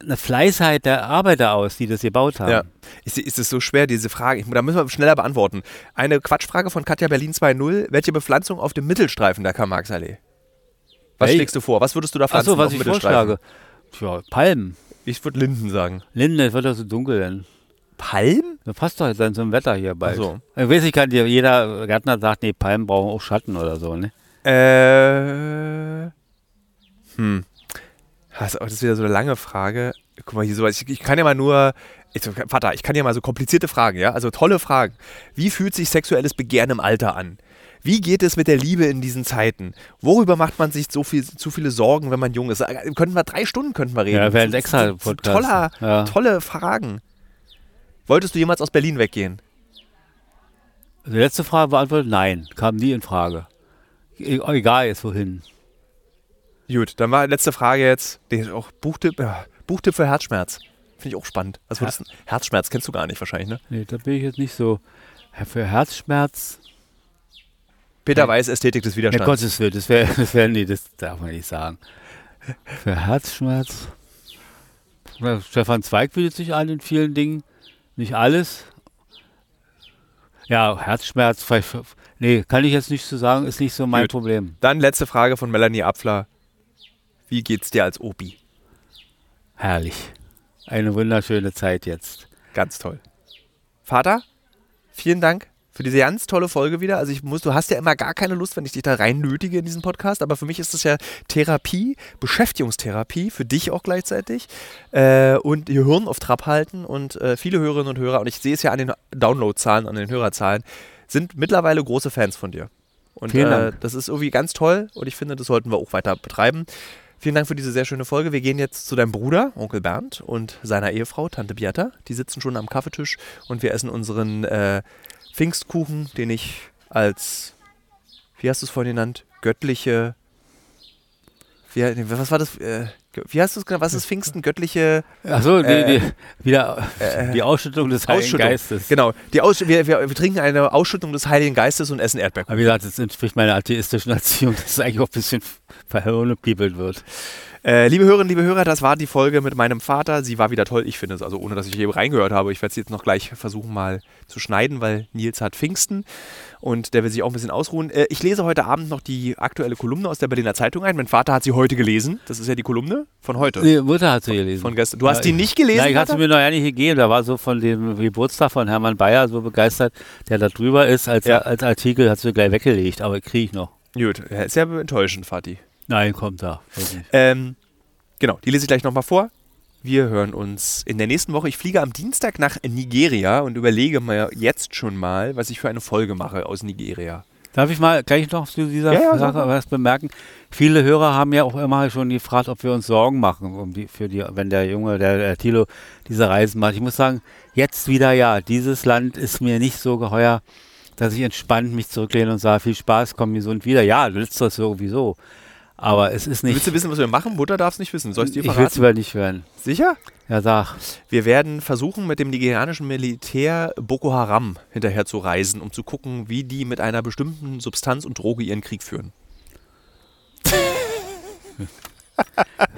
eine Fleißheit der Arbeiter aus, die das gebaut haben. Ja. Ist, ist es so schwer, diese Frage? Ich, da müssen wir schneller beantworten. Eine Quatschfrage von Katja Berlin 2.0. Welche Bepflanzung auf dem Mittelstreifen der Karl-Marx-Allee? Was Wel- schlägst du vor? Was würdest du da pflanzen Achso, was ich vorschlage. Ja, Palmen. Ich würde Linden sagen. Linde, es wird doch so dunkel dann. Palm? Das passt doch jetzt dann zum Wetter hier bald. Ach so. Ich weiß, dir, jeder Gärtner sagt, nee, Palmen brauchen auch Schatten oder so, ne? Äh. Hm. Das ist wieder so eine lange Frage. Guck mal, hier sowas. Ich, ich kann ja mal nur. Ich, Vater, ich kann ja mal so komplizierte Fragen, ja? Also tolle Fragen. Wie fühlt sich sexuelles Begehren im Alter an? Wie geht es mit der Liebe in diesen Zeiten? Worüber macht man sich so viel, zu viele Sorgen, wenn man jung ist? Könnten wir drei Stunden könnten wir reden. Ja, wäre ein extra Podcast. Toller, Ja. Tolle Fragen. Wolltest du jemals aus Berlin weggehen? Die letzte Frage beantwortet, nein, kam nie in Frage. E egal jetzt wohin. Gut, dann war letzte Frage jetzt. Auch Buchtipp, ja, Buchtipp für Herzschmerz. Finde ich auch spannend. Würdest du, Herzschmerz kennst du gar nicht wahrscheinlich, ne? Nee, da bin ich jetzt nicht so. Für Herzschmerz, Peter Nein. Weiß, Ästhetik des ja, Widerstands. Gottes Willen, das wäre, das wär, nee, das darf man nicht sagen. Für Herzschmerz, Stefan Zweig bietet sich an in vielen Dingen, nicht alles. Ja, Herzschmerz, vielleicht, nee, kann ich jetzt nicht so sagen, ist nicht so mein Gut. Problem. Dann letzte Frage von Melanie Apfler. Wie geht's dir als Obi? Herrlich. Eine wunderschöne Zeit jetzt. Ganz toll. Vater, vielen Dank für diese ganz tolle Folge wieder. Also ich muss, du hast ja immer gar keine Lust, wenn ich dich da rein nötige in diesen Podcast, aber für mich ist das ja Therapie, Beschäftigungstherapie, für dich auch gleichzeitig äh, und ihr Hirn auf Trab halten und äh, viele Hörerinnen und Hörer, und ich sehe es ja an den Downloadzahlen, an den Hörerzahlen, sind mittlerweile große Fans von dir. Und Vielen äh, Dank. das ist irgendwie ganz toll und ich finde, das sollten wir auch weiter betreiben. Vielen Dank für diese sehr schöne Folge. Wir gehen jetzt zu deinem Bruder, Onkel Bernd, und seiner Ehefrau, Tante Beata. Die sitzen schon am Kaffeetisch und wir essen unseren äh, Pfingstkuchen, den ich als, wie hast du es vorhin genannt, göttliche, wie, was war das, äh, wie hast du es genannt, was ist Pfingsten, göttliche Achso, Äh, die, wieder äh, die Ausschüttung des Heiligen Ausschüttung. Geistes. Genau, die Aus wir, wir, wir trinken eine Ausschüttung des Heiligen Geistes und essen Erdbeerkuchen. Aber wie gesagt, das entspricht meiner atheistischen Erziehung, dass es eigentlich auch ein bisschen verhirngepiepelt wird. Äh, liebe Hörerinnen, liebe Hörer, das war die Folge mit meinem Vater. Sie war wieder toll, ich finde es. Also ohne, dass ich hier reingehört habe. Ich werde sie jetzt noch gleich versuchen mal zu schneiden, weil Nils hat Pfingsten und der will sich auch ein bisschen ausruhen. Äh, ich lese heute Abend noch die aktuelle Kolumne aus der Berliner Zeitung ein. Mein Vater hat sie heute gelesen. Das ist ja die Kolumne von heute. Nee, Mutter hat sie gelesen. Von gestern. Du hast Ja, die ich- nicht gelesen? Nein, ich hatte sie mir noch ja nicht gegeben. Da war so von dem Geburtstag von Hermann Bayer so begeistert, der da drüber ist, als, Ja. als Artikel hat sie gleich weggelegt, aber kriege ich noch. Gut, ist ja enttäuschend, Vati. Nein, kommt da. Ähm, genau, die lese ich gleich nochmal vor. Wir hören uns in der nächsten Woche. Ich fliege am Dienstag nach Nigeria und überlege mir jetzt schon mal, was ich für eine Folge mache aus Nigeria. Darf ich mal gleich noch zu dieser Ja, ja, Sache was bemerken? Viele Hörer haben ja auch immer schon gefragt, ob wir uns Sorgen machen, um die, für die, wenn der Junge, der, der Thilo, diese Reisen macht. Ich muss sagen, jetzt wieder ja, dieses Land ist mir nicht so geheuer, dass ich entspannt mich zurücklehne und sage, viel Spaß, komm gesund wieder. Ja, letzteres sowieso. Aber es ist nicht. Willst du wissen, was wir machen? Mutter darf es nicht wissen. Soll ich dir ich will es verraten? lieber nicht hören. Sicher? Ja, sag. Wir werden versuchen, mit dem nigerianischen Militär Boko Haram hinterher zu reisen, um zu gucken, wie die mit einer bestimmten Substanz und Droge ihren Krieg führen.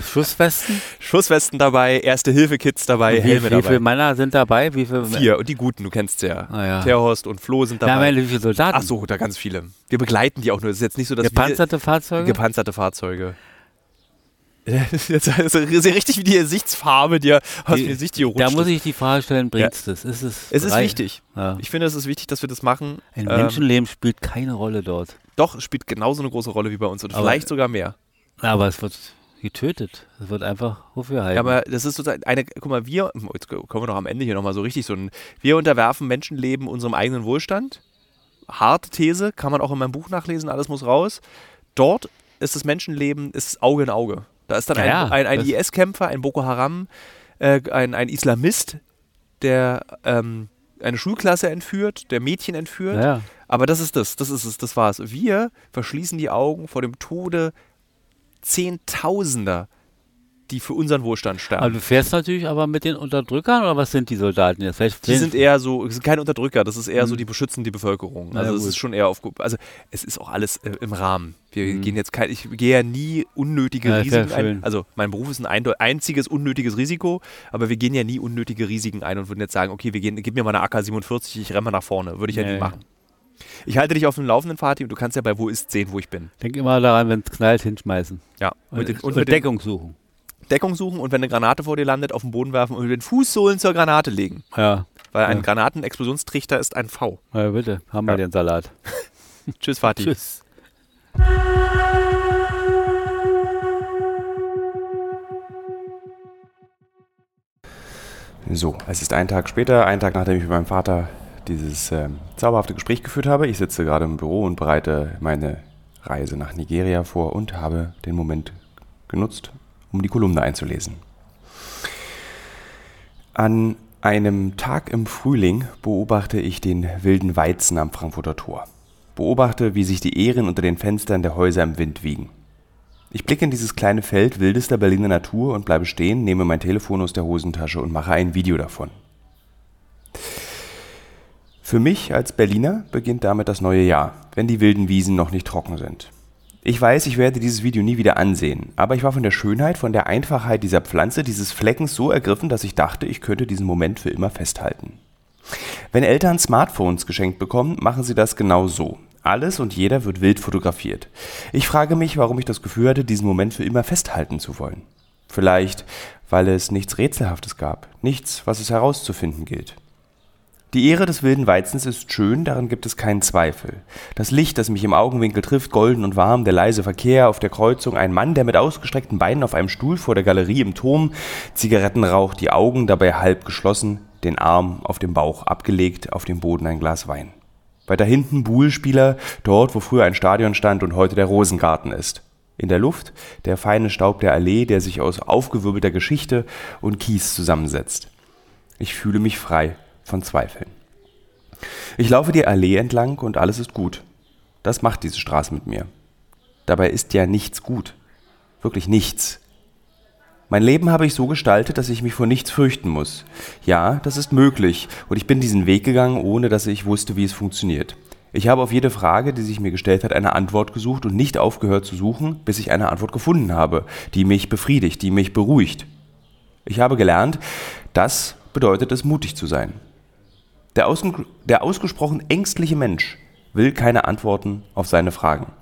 Schusswesten? Schusswesten dabei, Erste-Hilfe-Kits dabei, wie, Helme wie dabei. viele Männer sind dabei? Wie viele? Vier. Und die Guten, du kennst sie ja. Ah, ja. Terhorst und Flo sind Ja, dabei. meine, wie viele Soldaten? Ach so, da ganz viele. Wir begleiten die auch nur. Es ist jetzt nicht so, dass Gepanzerte wir Fahrzeuge? gepanzerte Fahrzeuge. Jetzt ist richtig wie die Gesichtsfarbe, die aus Die- dem Gesicht hier rutscht. Da muss ich die Frage stellen, bringt's das? Ist es es ist wichtig. Ja. Ich finde, es ist wichtig, dass wir das machen. Ein Ähm, Menschenleben spielt keine Rolle dort. Doch, spielt genauso eine große Rolle wie bei uns und Aber- vielleicht sogar mehr. Aber es wird getötet. Es wird einfach wofür halten. Ja, aber das ist sozusagen eine, guck mal, wir, jetzt kommen wir doch am Ende hier nochmal so richtig so ein, wir unterwerfen Menschenleben unserem eigenen Wohlstand. Harte These, kann man auch in meinem Buch nachlesen, alles muss raus. Dort ist das Menschenleben, ist Auge in Auge. Da ist dann ein, ja, ein, ein das- IS-Kämpfer, ein Boko Haram, äh, ein, ein Islamist, der ähm, eine Schulklasse entführt, der Mädchen entführt. Ja, Aber das ist das, das ist es, das war's. Wir verschließen die Augen vor dem Tode Zehntausender, die für unseren Wohlstand sterben. aber du fährst natürlich aber mit den Unterdrückern oder was sind die Soldaten jetzt? Vielleicht die sind eher so, sind keine Unterdrücker, das ist eher so, Mhm. die beschützen die Bevölkerung. Also ja, es ist schon eher auf, also es ist auch alles äh, im Rahmen. Wir Mhm. gehen jetzt kein, ich gehe ja nie unnötige Ja, ja Risiken ein. Also mein Beruf ist ein einziges unnötiges Risiko, aber wir gehen ja nie unnötige Risiken ein und würden jetzt sagen, okay, wir gehen, gib mir mal eine AK-47, ich renne mal nach vorne. Würde ich ja Nee. nie machen. Ich halte dich auf dem Laufenden, Fatih, und du kannst ja bei Wo ist sehen, wo ich bin. Denk immer daran, wenn es knallt, hinschmeißen. Ja. Und, und, und den Deckung suchen. Deckung suchen und wenn eine Granate vor dir landet, auf den Boden werfen und mit den Fußsohlen zur Granate legen. Ja, Weil ein Ja. Granatenexplosionstrichter ist ein V. na bitte, haben wir Ja. den Salat. Tschüss, Fatih. Tschüss. So, es ist ein Tag später, ein Tag nachdem ich mit meinem Vater dieses ähm, zauberhafte Gespräch geführt habe. Ich sitze gerade im Büro und bereite meine Reise nach Nigeria vor und habe den Moment genutzt, um die Kolumne einzulesen. An einem Tag im Frühling beobachte ich den wilden Weizen am Frankfurter Tor. Beobachte, wie sich die Ähren unter den Fenstern der Häuser im Wind wiegen. Ich blicke in dieses kleine Feld wildester Berliner Natur und bleibe stehen, nehme mein Telefon aus der Hosentasche und mache ein Video davon. Für mich als Berliner beginnt damit das neue Jahr, wenn die wilden Wiesen noch nicht trocken sind. Ich weiß, ich werde dieses Video nie wieder ansehen, aber ich war von der Schönheit, von der Einfachheit dieser Pflanze, dieses Fleckens so ergriffen, dass ich dachte, ich könnte diesen Moment für immer festhalten. Wenn Eltern Smartphones geschenkt bekommen, machen sie das genau so. Alles und jeder wird wild fotografiert. Ich frage mich, warum ich das Gefühl hatte, diesen Moment für immer festhalten zu wollen. Vielleicht, weil es nichts Rätselhaftes gab, nichts, was es herauszufinden gilt. Die Ehre des wilden Weizens ist schön, daran gibt es keinen Zweifel. Das Licht, das mich im Augenwinkel trifft, golden und warm, der leise Verkehr auf der Kreuzung, ein Mann, der mit ausgestreckten Beinen auf einem Stuhl vor der Galerie im Turm, Zigarettenrauch, die Augen dabei halb geschlossen, den Arm auf dem Bauch abgelegt, auf dem Boden ein Glas Wein. Weiter hinten Buhlspieler, dort, wo früher ein Stadion stand und heute der Rosengarten ist. In der Luft der feine Staub der Allee, der sich aus aufgewirbelter Geschichte und Kies zusammensetzt. Ich fühle mich frei von Zweifeln. Ich laufe die Allee entlang und alles ist gut. Das macht diese Straße mit mir. Dabei ist ja nichts gut. Wirklich nichts. Mein Leben habe ich so gestaltet, dass ich mich vor nichts fürchten muss. Ja, das ist möglich und ich bin diesen Weg gegangen, ohne dass ich wusste, wie es funktioniert. Ich habe auf jede Frage, die sich mir gestellt hat, eine Antwort gesucht und nicht aufgehört zu suchen, bis ich eine Antwort gefunden habe, die mich befriedigt, die mich beruhigt. Ich habe gelernt, das bedeutet es, mutig zu sein. Der, ausgen der ausgesprochen ängstliche Mensch will keine Antworten auf seine Fragen.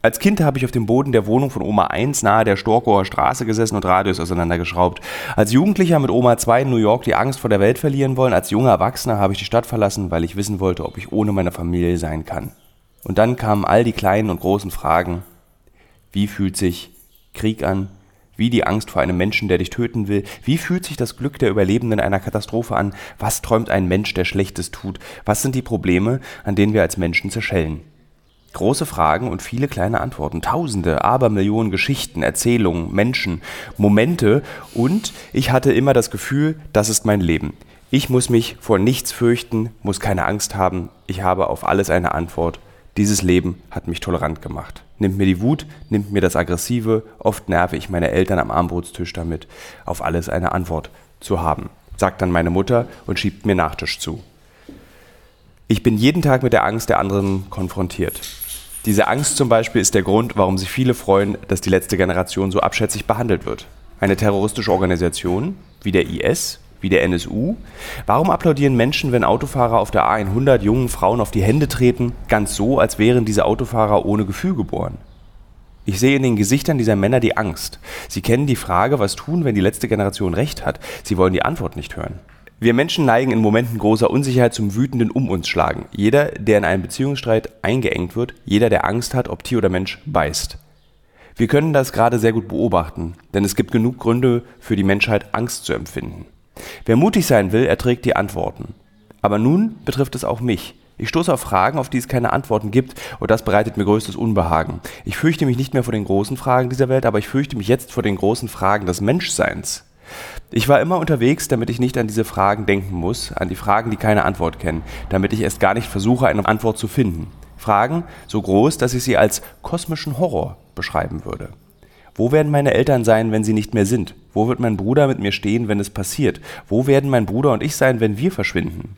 Als Kind habe ich auf dem Boden der Wohnung von Oma 1 nahe der Storkower Straße gesessen und Radios auseinandergeschraubt. Als Jugendlicher mit Oma 2 in New York die Angst vor der Welt verlieren wollen, als junger Erwachsener habe ich die Stadt verlassen, weil ich wissen wollte, ob ich ohne meine Familie sein kann. Und dann kamen all die kleinen und großen Fragen. Wie fühlt sich Krieg an? Wie die Angst vor einem Menschen, der dich töten will? Wie fühlt sich das Glück der Überlebenden einer Katastrophe an? Was träumt ein Mensch, der Schlechtes tut? Was sind die Probleme, an denen wir als Menschen zerschellen? Große Fragen und viele kleine Antworten. Tausende, Abermillionen Geschichten, Erzählungen, Menschen, Momente und ich hatte immer das Gefühl, das ist mein Leben. Ich muss mich vor nichts fürchten, muss keine Angst haben. Ich habe auf alles eine Antwort. Dieses Leben hat mich tolerant gemacht. Nimmt mir die Wut, nimmt mir das Aggressive. Oft nerve ich meine Eltern am Armbrotstisch damit, auf alles eine Antwort zu haben. Sagt dann meine Mutter und schiebt mir Nachtisch zu. Ich bin jeden Tag mit der Angst der anderen konfrontiert. Diese Angst zum Beispiel ist der Grund, warum sich viele freuen, dass die letzte Generation so abschätzig behandelt wird. Eine terroristische Organisation wie der IS, wie der NSU. Warum applaudieren Menschen, wenn Autofahrer auf der A100 jungen Frauen auf die Hände treten, ganz so, als wären diese Autofahrer ohne Gefühl geboren? Ich sehe in den Gesichtern dieser Männer die Angst. Sie kennen die Frage, was tun, wenn die letzte Generation recht hat. Sie wollen die Antwort nicht hören. Wir Menschen neigen in Momenten großer Unsicherheit zum wütenden Um uns schlagen. Jeder, der in einen Beziehungsstreit eingeengt wird, jeder, der Angst hat, ob Tier oder Mensch, beißt. Wir können das gerade sehr gut beobachten, denn es gibt genug Gründe für die Menschheit, Angst zu empfinden. Wer mutig sein will, erträgt die Antworten. Aber nun betrifft es auch mich. Ich stoße auf Fragen, auf die es keine Antworten gibt, und das bereitet mir größtes Unbehagen. Ich fürchte mich nicht mehr vor den großen Fragen dieser Welt, aber ich fürchte mich jetzt vor den großen Fragen des Menschseins. Ich war immer unterwegs, damit ich nicht an diese Fragen denken muss, an die Fragen, die keine Antwort kennen, damit ich erst gar nicht versuche, eine Antwort zu finden. Fragen so groß, dass ich sie als kosmischen Horror beschreiben würde. Wo werden meine Eltern sein, wenn sie nicht mehr sind? Wo wird mein Bruder mit mir stehen, wenn es passiert? Wo werden mein Bruder und ich sein, wenn wir verschwinden?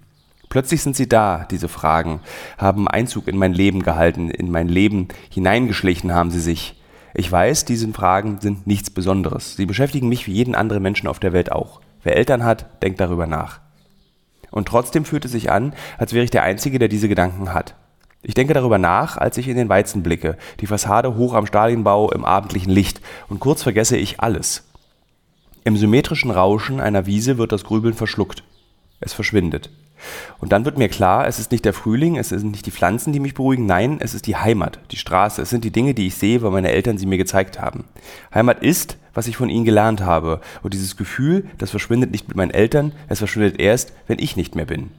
Plötzlich sind sie da, diese Fragen, haben Einzug in mein Leben gehalten, in mein Leben hineingeschlichen haben sie sich. Ich weiß, diese Fragen sind nichts Besonderes. Sie beschäftigen mich wie jeden anderen Menschen auf der Welt auch. Wer Eltern hat, denkt darüber nach. Und trotzdem fühlt es sich an, als wäre ich der Einzige, der diese Gedanken hat. Ich denke darüber nach, als ich in den Weizen blicke, die Fassade hoch am Stadienbau im abendlichen Licht, und kurz vergesse ich alles. Im symmetrischen Rauschen einer Wiese wird das Grübeln verschluckt. Es verschwindet. Und dann wird mir klar, es ist nicht der Frühling, es sind nicht die Pflanzen, die mich beruhigen, nein, es ist die Heimat, die Straße, es sind die Dinge, die ich sehe, weil meine Eltern sie mir gezeigt haben. Heimat ist, was ich von ihnen gelernt habe. Und dieses Gefühl, das verschwindet nicht mit meinen Eltern, es verschwindet erst, wenn ich nicht mehr bin.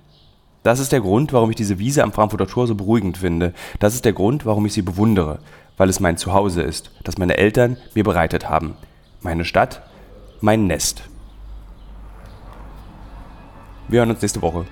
Das ist der Grund, warum ich diese Wiese am Frankfurter Tor so beruhigend finde. Das ist der Grund, warum ich sie bewundere, weil es mein Zuhause ist, das meine Eltern mir bereitet haben. Meine Stadt, mein Nest. Wir hören uns nächste Woche.